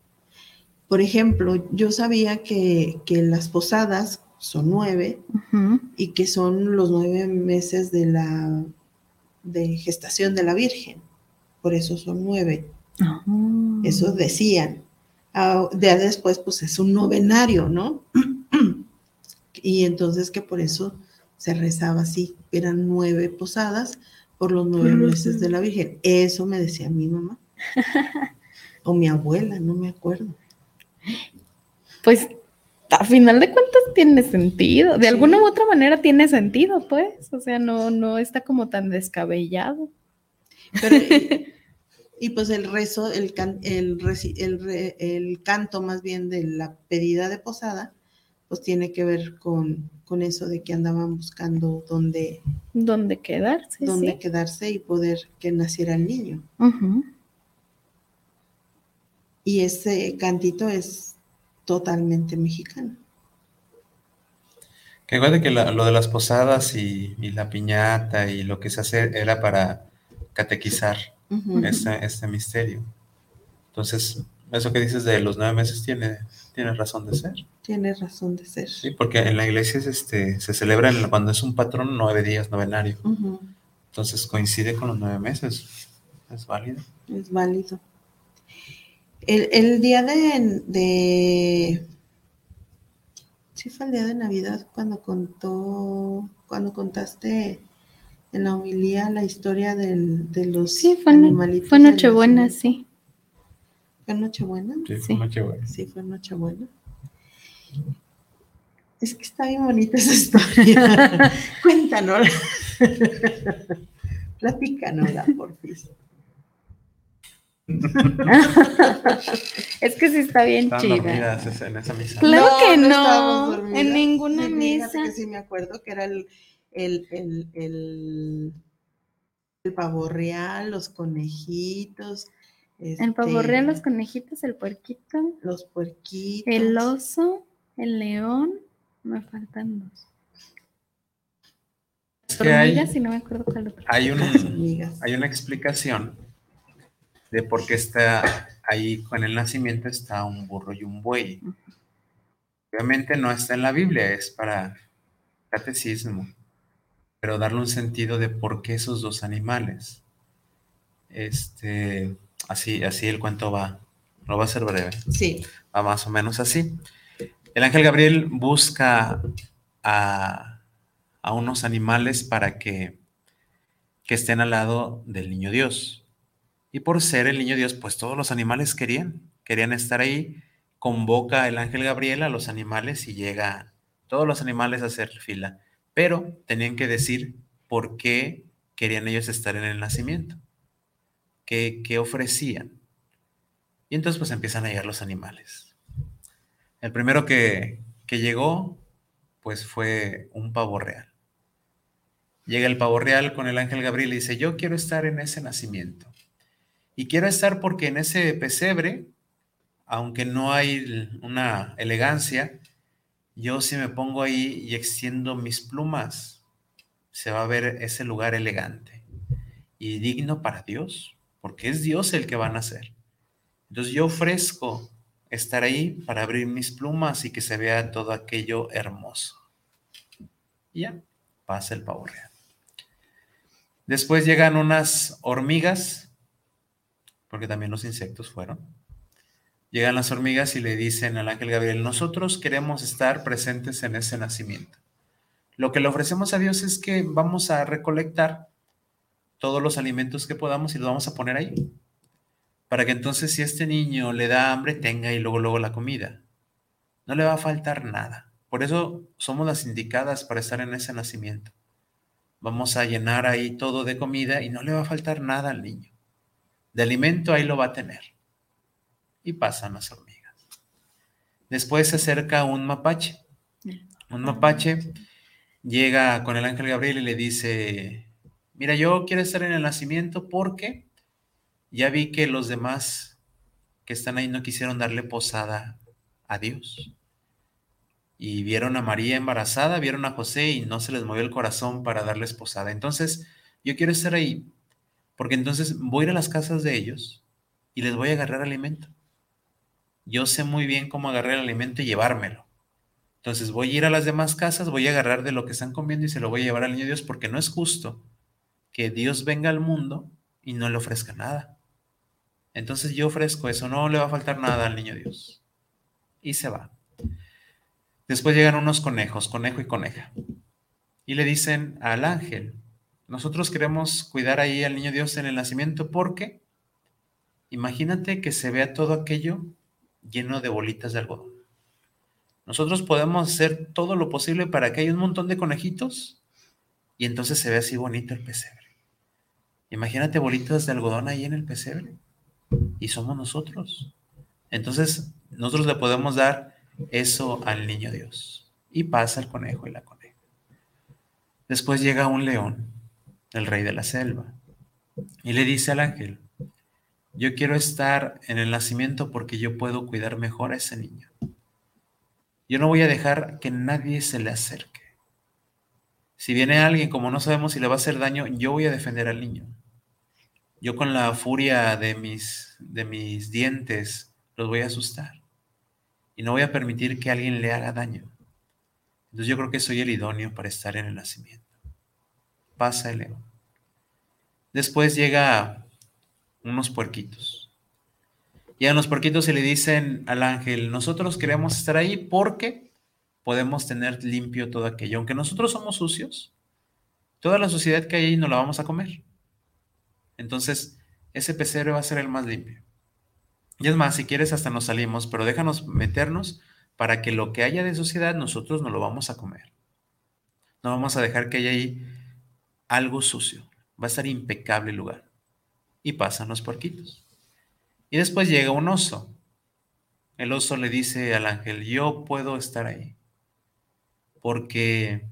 Por ejemplo, yo sabía que, que las posadas son nueve, y que son los nueve meses de la de gestación de la Virgen. Por eso son nueve. Ah. Eso decían. Ah, Ya después, pues es un novenario, ¿no? *clears throat* y entonces que por eso se rezaba así. Eran nueve posadas por los nueve meses de la Virgen. Eso me decía mi mamá. *laughs* o mi abuela, no me acuerdo. Pues a final de cuentas tiene sentido. De Sí. alguna u otra manera tiene sentido, pues. O sea, no, no está como tan descabellado. Pero, *laughs* y, pues el rezo, el, can- el, reci- el, re- el canto más bien de la pedida de posada, pues tiene que ver con, con eso de que andaban buscando dónde, ¿Dónde quedarse? dónde sí. quedarse y poder que naciera el niño. Y ese cantito es totalmente mexicano. Que acuérdate que la- lo de las posadas y, y la piñata y lo que se hace era para catequizar Este, este misterio. Entonces, eso que dices de los nueve meses tiene, tiene razón de ser. Tiene razón de ser. Sí, porque en la iglesia es este, se celebra cuando es un patrón nueve días, novenario. Entonces coincide con los nueve meses. Es válido. Es válido. El, el día de, de- Sí, fue el día de Navidad cuando contó, cuando contaste en la homilía la historia del- de los Sí, fue, animalitos. fue Nochebuena, sí. ¿Fue Nochebuena? Sí, fue Sí. Nochebuena. Sí, fue Nochebuena. Es que está bien bonita esa historia. *laughs* Cuéntanos. Platícanosla, por es que sí está bien Estaban chida. en esa misa. Claro que no, en ninguna Sí, misa. que sí me acuerdo que era el, el, el, el, el pavo real, los conejitos. El pavo este, real, los conejitos, el puerquito, los puerquitos. el oso, el león. Me faltan dos. Que hay, Hormigas y no me acuerdo cuál otro. hay, un, hormigas. hay una explicación de por qué está ahí con el nacimiento está un burro y un buey. Obviamente no está en la Biblia, es para catecismo, pero darle un sentido de por qué esos dos animales. Este, así, así el cuento va, lo va a ser breve. Sí. va más o menos así. El ángel Gabriel busca a, a unos animales para que, que estén al lado del niño Dios. Y por ser el niño Dios, pues todos los animales querían, querían estar ahí. Convoca el ángel Gabriel a los animales y llega todos los animales a hacer fila. Pero tenían que decir por qué querían ellos estar en el nacimiento, qué, qué ofrecían. Y entonces pues empiezan a llegar los animales. El primero que, que llegó pues fue un pavo real. Llega el pavo real con el ángel Gabriel y dice, yo quiero estar en ese nacimiento. Y quiero estar porque en ese pesebre, aunque no hay una elegancia, yo si me pongo ahí y extiendo mis plumas, se va a ver ese lugar elegante y digno para Dios, porque es Dios el que va a nacer. Entonces yo ofrezco estar ahí para abrir mis plumas y que se vea todo aquello hermoso. Y ya, pasa el pavo real. Después llegan unas hormigas, porque también los insectos fueron. Llegan las hormigas y le dicen al ángel Gabriel, nosotros queremos estar presentes en ese nacimiento. Lo que le ofrecemos a Dios es que vamos a recolectar todos los alimentos que podamos y los vamos a poner ahí. Para que entonces si este niño le da hambre, tenga y luego, luego la comida. No le va a faltar nada. Por eso somos las indicadas para estar en ese nacimiento. Vamos a llenar ahí todo de comida y no le va a faltar nada al niño. De alimento ahí lo va a tener. Y pasan las hormigas. Después se acerca un mapache. Un mapache llega con el ángel Gabriel y le dice, mira, yo quiero estar en el nacimiento porque ya vi que los demás que están ahí no quisieron darle posada a Dios. Y vieron a María embarazada, vieron a José y no se les movió el corazón para darles posada. Entonces, yo quiero estar ahí porque entonces voy a ir a las casas de ellos y les voy a agarrar alimento. Yo sé muy bien cómo agarrar el alimento y llevármelo. Entonces voy a ir a las demás casas, voy a agarrar de lo que están comiendo y se lo voy a llevar al niño Dios porque no es justo que Dios venga al mundo y no le ofrezca nada. Entonces yo ofrezco eso, no le va a faltar nada al niño Dios. Y se va. Después llegan unos conejos, conejo y coneja. Y le dicen al ángel, nosotros queremos cuidar ahí al niño Dios en el nacimiento porque imagínate que se vea todo aquello lleno de bolitas de algodón. Nosotros podemos hacer todo lo posible para que haya un montón de conejitos y entonces se vea así bonito el pesebre. Imagínate bolitas de algodón ahí en el pesebre y somos nosotros. Entonces, nosotros le podemos dar eso al niño Dios. Y pasa el conejo y la coneja. Después llega un león, el rey de la selva, y le dice al ángel, yo quiero estar en el nacimiento porque yo puedo cuidar mejor a ese niño. Yo no voy a dejar que nadie se le acerque. Si viene alguien, como no sabemos si le va a hacer daño, yo voy a defender al niño. Yo con la furia de mis, de mis dientes los voy a asustar. Y no voy a permitir que alguien le haga daño. Entonces yo creo que soy el idóneo para estar en el nacimiento. Pasa el. Después llega unos puerquitos. Llegan los puerquitos y le dicen al ángel, nosotros queremos estar ahí porque podemos tener limpio todo aquello. Aunque nosotros somos sucios, toda la suciedad que hay ahí no la vamos a comer. Entonces, ese pesebre va a ser el más limpio. Y es más, si quieres hasta nos salimos, pero déjanos meternos para que lo que haya de suciedad nosotros no lo vamos a comer. No vamos a dejar que haya ahí algo sucio. Va a estar impecable el lugar. Y pasan los puerquitos. Y después llega un oso. El oso le dice al ángel, yo puedo estar ahí. Porque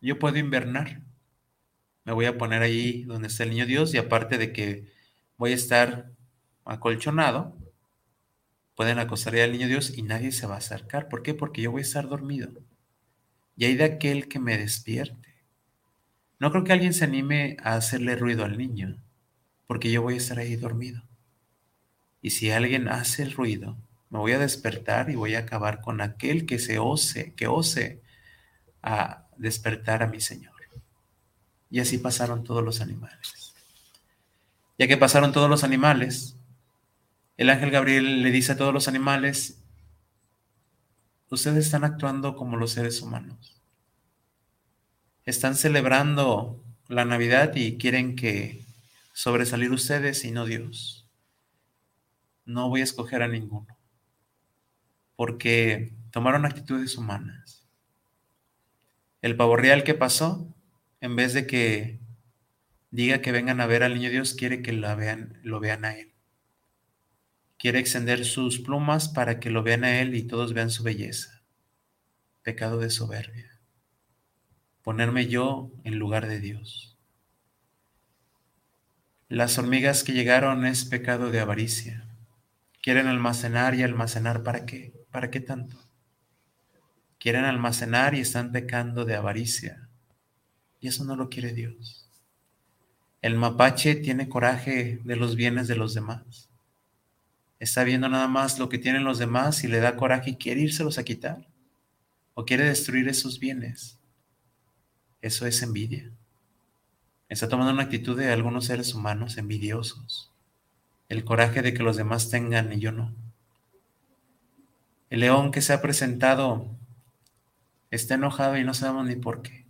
yo puedo invernar me voy a poner ahí donde está el niño Dios y aparte de que voy a estar acolchonado, pueden acostar al niño Dios y nadie se va a acercar. ¿Por qué? Porque yo voy a estar dormido. Y hay de aquel que me despierte. No creo que alguien se anime a hacerle ruido al niño, porque yo voy a estar ahí dormido. Y si alguien hace el ruido, me voy a despertar y voy a acabar con aquel que se ose, que ose a despertar a mi Señor. Y así pasaron todos los animales. Ya que pasaron todos los animales, el ángel Gabriel le dice a todos los animales, ustedes están actuando como los seres humanos. Están celebrando la Navidad y quieren que sobresalir ustedes y no Dios. No voy a escoger a ninguno, porque tomaron actitudes humanas. El pavo real que pasó, en vez de que diga que vengan a ver al niño Dios, quiere que la vean, lo vean a él. Quiere extender sus plumas para que lo vean a él y todos vean su belleza. Pecado de soberbia. Ponerme yo en lugar de Dios. Las hormigas que llegaron es pecado de avaricia. Quieren almacenar y almacenar para qué? ¿Para qué tanto? Quieren almacenar y están pecando de avaricia. Y eso no lo quiere Dios. El mapache tiene coraje de los bienes de los demás. Está viendo nada más lo que tienen los demás y le da coraje y quiere írselos a quitar. O quiere destruir esos bienes. Eso es envidia. Está tomando una actitud de algunos seres humanos envidiosos. El coraje de que los demás tengan y yo no. El león que se ha presentado está enojado y no sabemos ni por qué.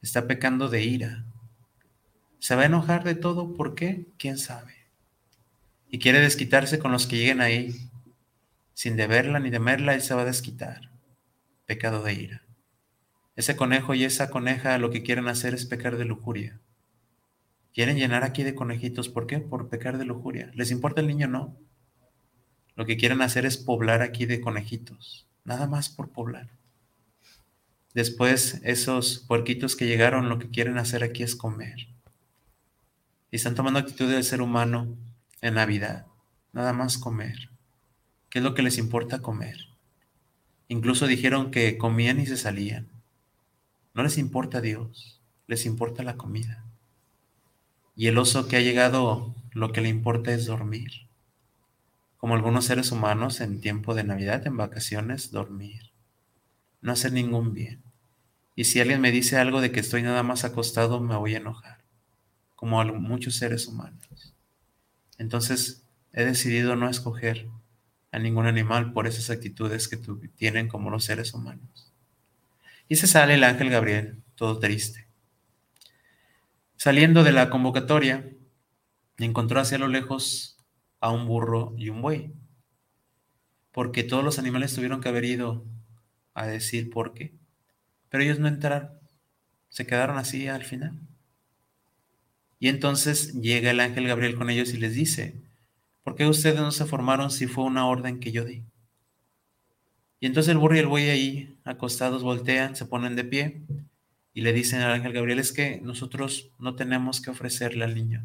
Está pecando de ira. Se va a enojar de todo, ¿por qué? ¿Quién sabe? Y quiere desquitarse con los que lleguen ahí. Sin deberla ni temerla, él se va a desquitar. Pecado de ira. Ese conejo y esa coneja lo que quieren hacer es pecar de lujuria. Quieren llenar aquí de conejitos. ¿Por qué? Por pecar de lujuria. ¿Les importa el niño? No. Lo que quieren hacer es poblar aquí de conejitos. Nada más por poblar. Después, esos puerquitos que llegaron, lo que quieren hacer aquí es comer. Y están tomando actitud del ser humano en Navidad. Nada más comer. ¿Qué es lo que les importa comer? Incluso dijeron que comían y se salían. No les importa Dios, les importa la comida. Y el oso que ha llegado, lo que le importa es dormir. Como algunos seres humanos en tiempo de Navidad, en vacaciones, dormir. No hacer ningún bien. Y si alguien me dice algo de que estoy nada más acostado, me voy a enojar, como muchos seres humanos. Entonces, he decidido no escoger a ningún animal por esas actitudes que tienen como los seres humanos. Y se sale el ángel Gabriel, todo triste. Saliendo de la convocatoria, encontró hacia lo lejos a un burro y un buey, porque todos los animales tuvieron que haber ido a decir por qué. Pero ellos no entraron, se quedaron así al final. Y entonces llega el ángel Gabriel con ellos y les dice, ¿por qué ustedes no se formaron si fue una orden que yo di? Y entonces el burro y el buey ahí, acostados, voltean, se ponen de pie y le dicen al ángel Gabriel, es que nosotros no tenemos que ofrecerle al niño.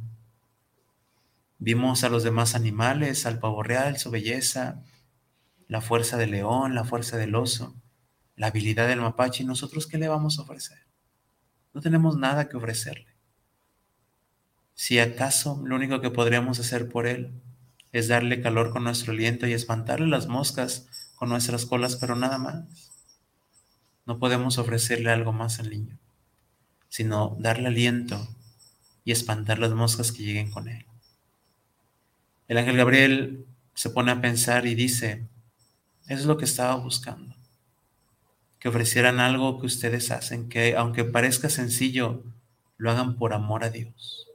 Vimos a los demás animales, al pavo real, su belleza, la fuerza del león, la fuerza del oso la habilidad del mapache, ¿y nosotros qué le vamos a ofrecer? No tenemos nada que ofrecerle. Si acaso lo único que podríamos hacer por él es darle calor con nuestro aliento y espantarle las moscas con nuestras colas, pero nada más. No podemos ofrecerle algo más al niño, sino darle aliento y espantar las moscas que lleguen con él. El ángel Gabriel se pone a pensar y dice, es lo que estaba buscando que ofrecieran algo que ustedes hacen, que aunque parezca sencillo, lo hagan por amor a Dios.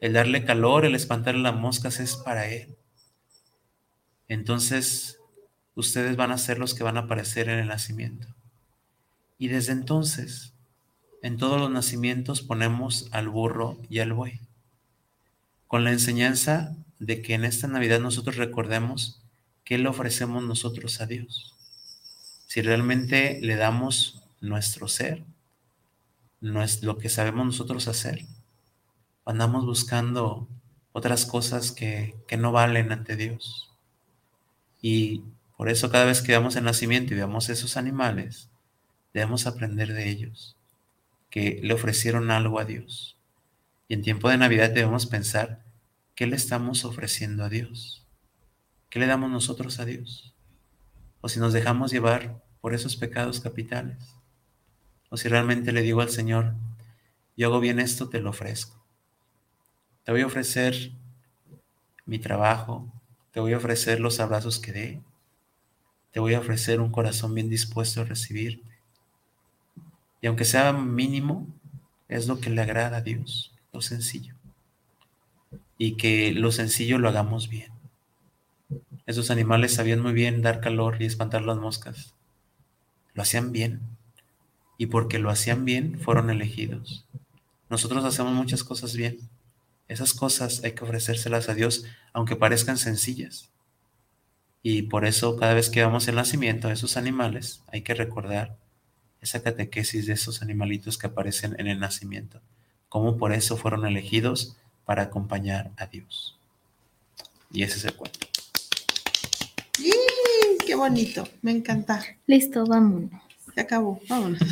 El darle calor, el espantarle las moscas es para Él. Entonces, ustedes van a ser los que van a aparecer en el nacimiento. Y desde entonces, en todos los nacimientos ponemos al burro y al buey, con la enseñanza de que en esta Navidad nosotros recordemos que le ofrecemos nosotros a Dios si realmente le damos nuestro ser, no es lo que sabemos nosotros hacer, andamos buscando otras cosas que, que no valen ante Dios. Y por eso cada vez que vamos el nacimiento y veamos esos animales, debemos aprender de ellos, que le ofrecieron algo a Dios. Y en tiempo de Navidad debemos pensar, ¿qué le estamos ofreciendo a Dios? ¿Qué le damos nosotros a Dios? o si nos dejamos llevar por esos pecados capitales, o si realmente le digo al Señor, yo hago bien esto, te lo ofrezco. Te voy a ofrecer mi trabajo, te voy a ofrecer los abrazos que dé, te voy a ofrecer un corazón bien dispuesto a recibirte. Y aunque sea mínimo, es lo que le agrada a Dios, lo sencillo. Y que lo sencillo lo hagamos bien. Esos animales sabían muy bien dar calor y espantar las moscas. Lo hacían bien. y porque lo hacían bien fueron elegidos. Nosotros hacemos muchas cosas bien. Esas cosas hay que ofrecérselas a Dios, aunque parezcan sencillas. Y por eso cada vez que vamos el nacimiento de esos animales, hay que recordar esa catequesis de esos animalitos que aparecen en el nacimiento, cómo por eso fueron elegidos para acompañar a Dios. Y ese es el cuento. ¡Y! ¡Qué bonito! Me encanta. Listo, vámonos. Se acabó. Vámonos. *laughs*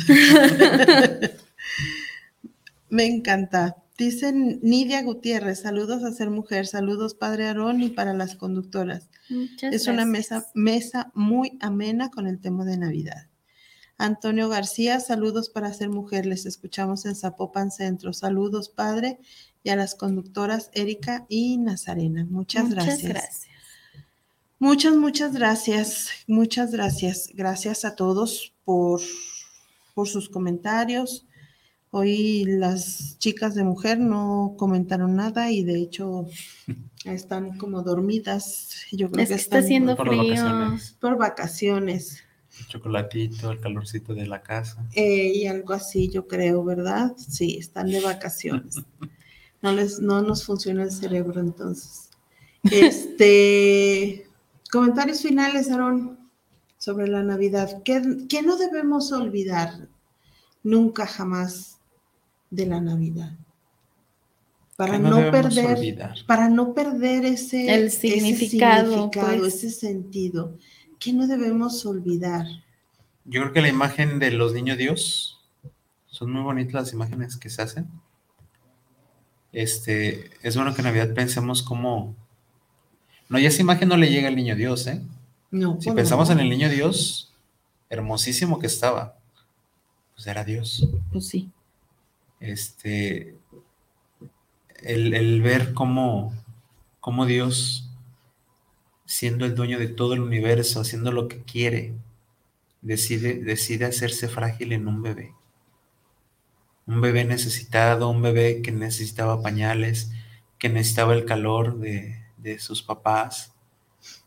Me encanta. Dicen Nidia Gutiérrez, saludos a ser mujer, saludos Padre Aarón y para las conductoras. Muchas es una mesa, mesa muy amena con el tema de Navidad. Antonio García, saludos para ser mujer, les escuchamos en Zapopan Centro. Saludos Padre y a las conductoras Erika y Nazarena. Muchas, gracias. gracias. Muchas, muchas gracias. Muchas gracias. Gracias a todos por, por sus comentarios. Hoy las chicas de mujer no comentaron nada y de hecho están como dormidas. Yo creo Es que que está están haciendo Por frío. vacaciones. por vacaciones El chocolatito, el calorcito de la casa. eh, y algo así, yo creo, ¿verdad? Sí, están de vacaciones. *laughs* No les, no nos funciona el cerebro entonces. Este, *laughs* comentarios finales, Aaron, sobre la Navidad. ¿Qué, qué no debemos olvidar nunca jamás de la Navidad? Para Que no, perder, olvidar. para no perder ese, El ese significado, significado, pues. ese sentido. ¿Qué no debemos olvidar? Yo creo que la imagen de los niños Dios son muy bonitas las imágenes que se hacen. Este, es bueno que en Navidad pensemos cómo. No, ya esa imagen no le llega al niño Dios, ¿eh? No, Si pensamos no. en el niño Dios, hermosísimo que estaba, pues era Dios. Pues sí. Este, el, el ver cómo, cómo Dios, siendo el dueño de todo el universo, haciendo lo que quiere, decide, decide hacerse frágil en un bebé. Un bebé necesitado, un bebé que necesitaba pañales, que necesitaba el calor de, de sus papás,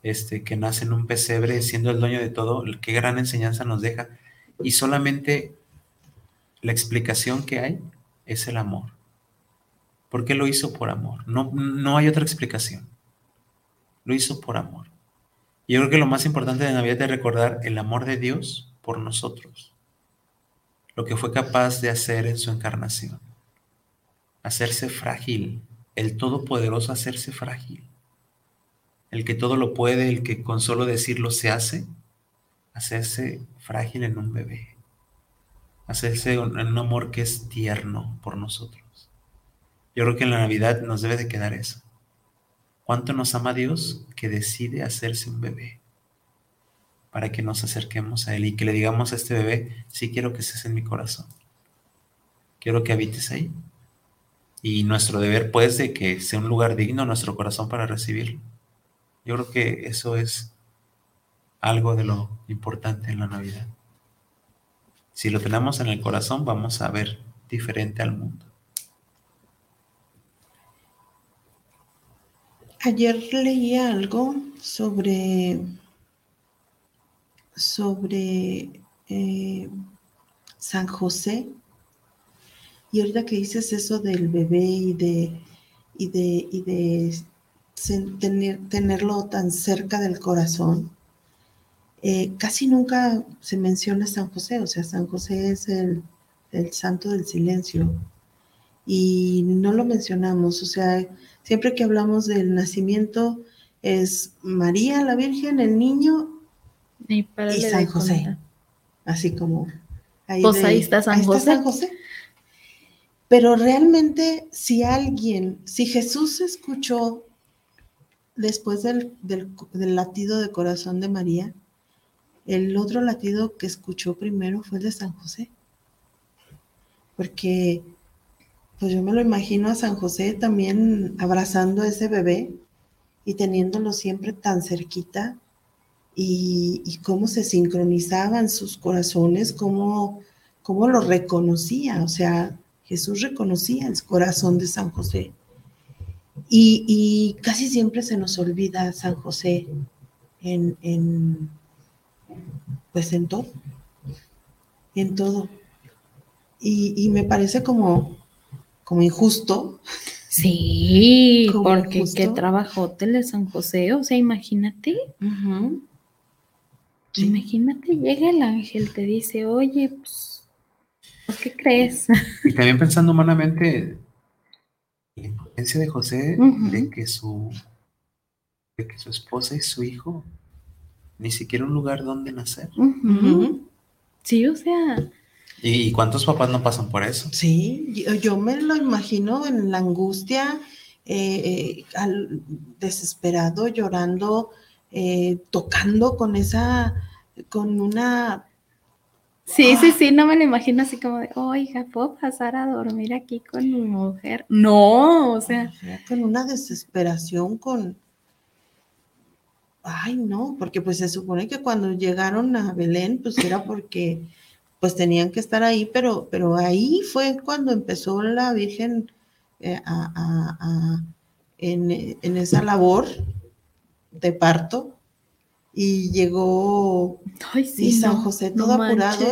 este, que nace en un pesebre siendo el dueño de todo, qué gran enseñanza nos deja. Y solamente la explicación que hay es el amor. ¿Por qué lo hizo por amor? No, no hay otra explicación. Lo hizo por amor. Yo creo que lo más importante de Navidad es recordar el amor de Dios por nosotros. Lo que fue capaz de hacer en su encarnación. Hacerse frágil. El Todopoderoso hacerse frágil. El que todo lo puede, el que con solo decirlo se hace. Hacerse frágil en un bebé. Hacerse un, un amor que es tierno por nosotros. Yo creo que en la Navidad nos debe de quedar eso. ¿Cuánto nos ama Dios que decide hacerse un bebé? Para que nos acerquemos a Él y que le digamos a este bebé, sí quiero que estés en mi corazón. Quiero que habites ahí. Y nuestro deber, pues, de que sea un lugar digno nuestro corazón para recibirlo. Yo creo que eso es algo de lo importante en la Navidad. Si lo tenemos en el corazón, vamos a ver diferente al mundo. Ayer leí algo sobre, sobre eh, San José. Y ahorita que dices eso del bebé y de, y de, y de tener- tenerlo tan cerca del corazón, eh, casi nunca se menciona San José. O sea, San José es el, el santo del silencio. Y no lo mencionamos. O sea, Siempre que hablamos del nacimiento es María, la Virgen, el niño, Y, para Y San José. así como ahí, Pues ahí está San José. José. Pero realmente si alguien, si Jesús escuchó después del, del- del latido de corazón de María, el otro latido que escuchó primero fue el de San José. Porque pues yo me lo imagino a San José también abrazando a ese bebé y teniéndolo siempre tan cerquita y, cómo se sincronizaban sus corazones, cómo, cómo lo reconocía. O sea, Jesús reconocía el corazón de San José. Y, y casi siempre se nos olvida San José en, en pues en todo, en todo. y, y me parece como, como injusto. Sí, *laughs* Como porque justo. qué trabajote el de San José, o sea, imagínate, Sí. imagínate, llega el ángel, te dice, oye, pues, ¿pues ¿qué crees? *laughs* Y también pensando humanamente, la impotencia de José de que su de que su esposa y su hijo ni siquiera un lugar donde nacer. Sí, o sea, ¿Y cuántos papás no pasan por eso? Sí, yo, yo me lo imagino en la angustia, eh, eh, al- desesperado, llorando, eh, tocando con esa, con una, sí, Ah. sí, sí, no me lo imagino así como de, oiga, ¿puedo pasar a dormir aquí con mi mujer? No, o sea, con una desesperación, con, ay no, porque pues se supone que cuando llegaron a Belén, pues era porque pues tenían que estar ahí, pero, pero ahí fue cuando empezó la Virgen eh, a- a- a- en, en esa labor de parto y llegó ay, sí, y San no, José no todo apurado.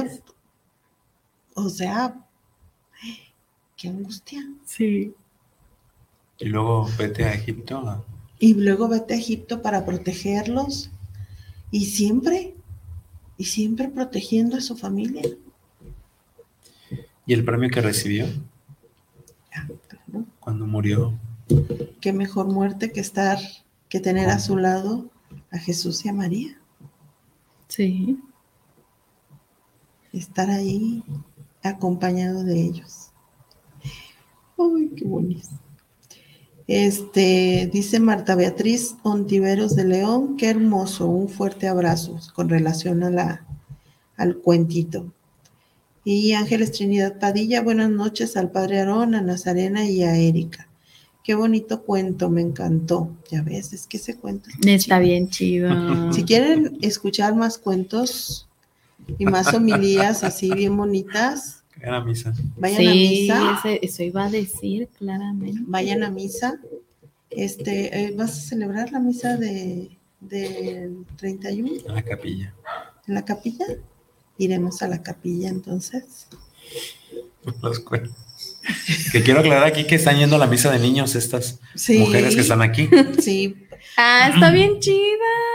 O sea, qué angustia. Sí. Y luego vete a Egipto. Y luego vete a Egipto para protegerlos. Y siempre, y siempre protegiendo a su familia. Y el premio que recibió Ah, claro. cuando murió. Qué mejor muerte que estar, que tener a su lado a Jesús y a María. Sí. Estar ahí acompañado de ellos. Ay, qué bonito. Este, dice Marta Beatriz Ontiveros de León, qué hermoso, un fuerte abrazo con relación a la, al cuentito. Y Ángeles Trinidad Padilla, buenas noches al Padre Aarón, a Nazarena y a Erika. Qué bonito cuento, me encantó. Ya ves, es que ese cuento está bien chido. Si quieren escuchar más cuentos y más homilías así bien bonitas, Misa. vayan a sí, misa. ese- eso iba a decir claramente. Vayan a misa. Este, eh, ¿vas a celebrar la misa de del 31 En la capilla. en la capilla? Iremos a la capilla entonces. Los *laughs* Que quiero aclarar aquí que están yendo a la misa de niños estas Sí, mujeres que están aquí. *laughs* sí. Ah, está bien chida.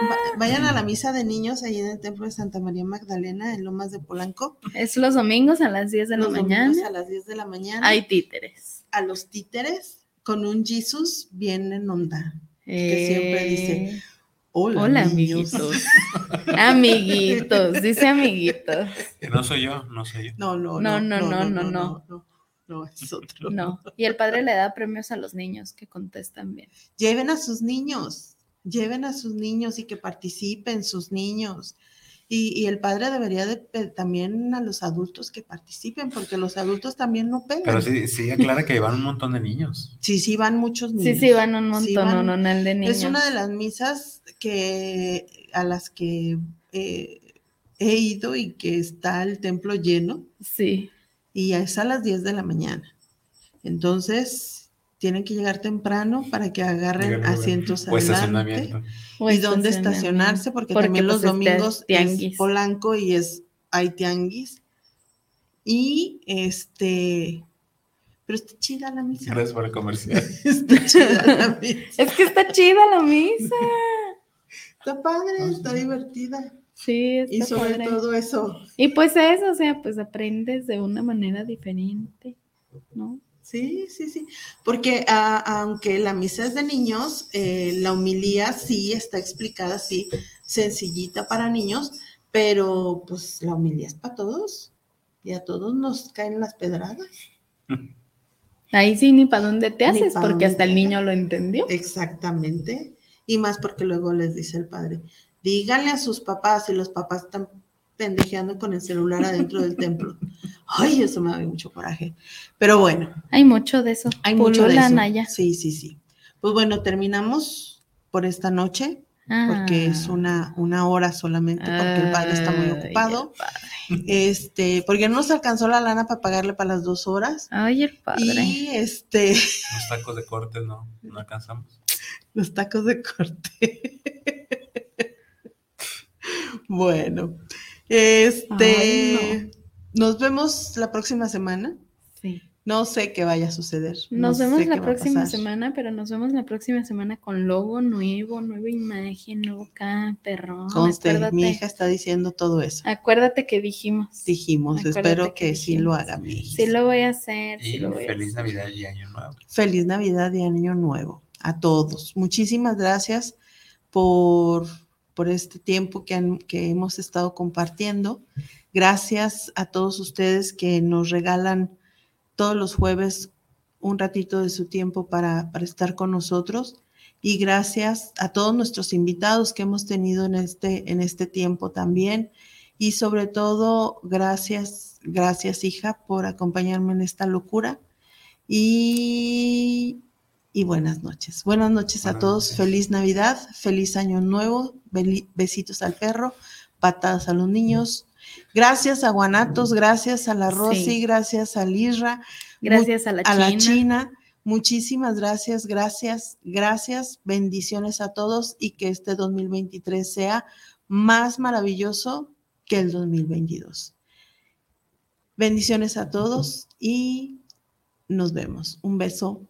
Va- Vayan a la misa de niños ahí en el templo de Santa María Magdalena en Lomas de Polanco. Es los domingos a las 10 de la los domingos mañana. a las 10 de la mañana. Hay títeres. a los títeres con un Jesus bien en onda. Que siempre dice, Eh, Hola, Hola, niños". amiguitos. amiguitos, dice amiguitos. No soy yo, no soy yo. No, no, No, no, no, no, no, no, no, no, no, es otro. No. Y el padre le da premios a los niños que contestan bien. Lleven a sus niños, lleven a sus niños y que participen sus niños. Y, y el padre debería de también a los adultos que participen, porque los adultos también no pegan. Pero sí, sí aclara que van un montón de niños. sí, sí van muchos Sí, niños. sí, van un montón, Sí van- no, no, de niños. Es una de las misas que a las que eh, he ido y que está el templo lleno. Sí. Y es a las 10 de la mañana. Entonces, tienen que llegar temprano para que agarren asientos O adelante. estacionamiento. O Y dónde estacionarse, porque, Porque, también los pues, está domingos es Polanco y es hay tianguis. Y este, pero está chida la misa. Gracias por el comercial. *laughs* Está chida la misa. Es que está chida la misa. Está padre, está divertida. Sí, Y sobre padre. todo eso, Y pues eso, o sea, pues aprendes de una manera diferente, ¿no? Sí, sí, sí. Porque ah, aunque la misa es de niños, eh, la humilía sí está explicada así, sencillita para niños, pero pues la humilía es para todos. Y a todos nos caen las pedradas. *laughs* Ahí sí ni para dónde te haces, porque hasta el niño lo entendió. Exactamente. Y más porque luego les dice el padre, díganle a sus papás y los papás están pendejeando con el celular adentro del templo. *laughs* Ay, eso me da mucho coraje. Pero bueno, Hay mucho de eso. Hay mucho de eso. Sí, sí, sí. Pues bueno, terminamos por esta noche, porque es Ah. una, una hora solamente, porque el padre está muy ocupado. Este, porque no nos alcanzó la lana para pagarle para las dos horas. Ay, el padre. Y este, Los tacos de corte no, no alcanzamos. *laughs* los tacos de corte. Bueno, este, Ay, nos vemos la próxima semana. Sí. No sé qué vaya a suceder. Nos no vemos la próxima semana, pero nos vemos la próxima semana con logo nuevo, nueva imagen, nuevo cada. Conste, acuérdate, mi hija está diciendo todo eso. acuérdate que dijimos. Dijimos, Acuérdate espero que que sí lo haga mi hija. Sí lo voy a hacer, sí Y lo voy a feliz hacer. Navidad y Año Nuevo. Feliz Navidad y Año Nuevo a todos. Muchísimas gracias por, por este tiempo que, que hemos estado compartiendo. Gracias a todos ustedes que nos regalan todos los jueves un ratito de su tiempo para, para estar con nosotros. Y gracias a todos nuestros invitados que hemos tenido en este, en este tiempo también. Y sobre todo, gracias, gracias hija por acompañarme en esta locura. Y, y buenas noches. Buenas noches a todos. noches. Feliz Navidad, feliz Año Nuevo. Besitos al perro, patadas a los niños. Gracias a Guanatos, gracias a la Rosy, Sí. gracias a Lirra, Gracias a la a China. la China. Muchísimas gracias, gracias, gracias. Bendiciones a todos y que este 2023 sea más maravilloso que el 2022. Bendiciones a todos y nos vemos. Un beso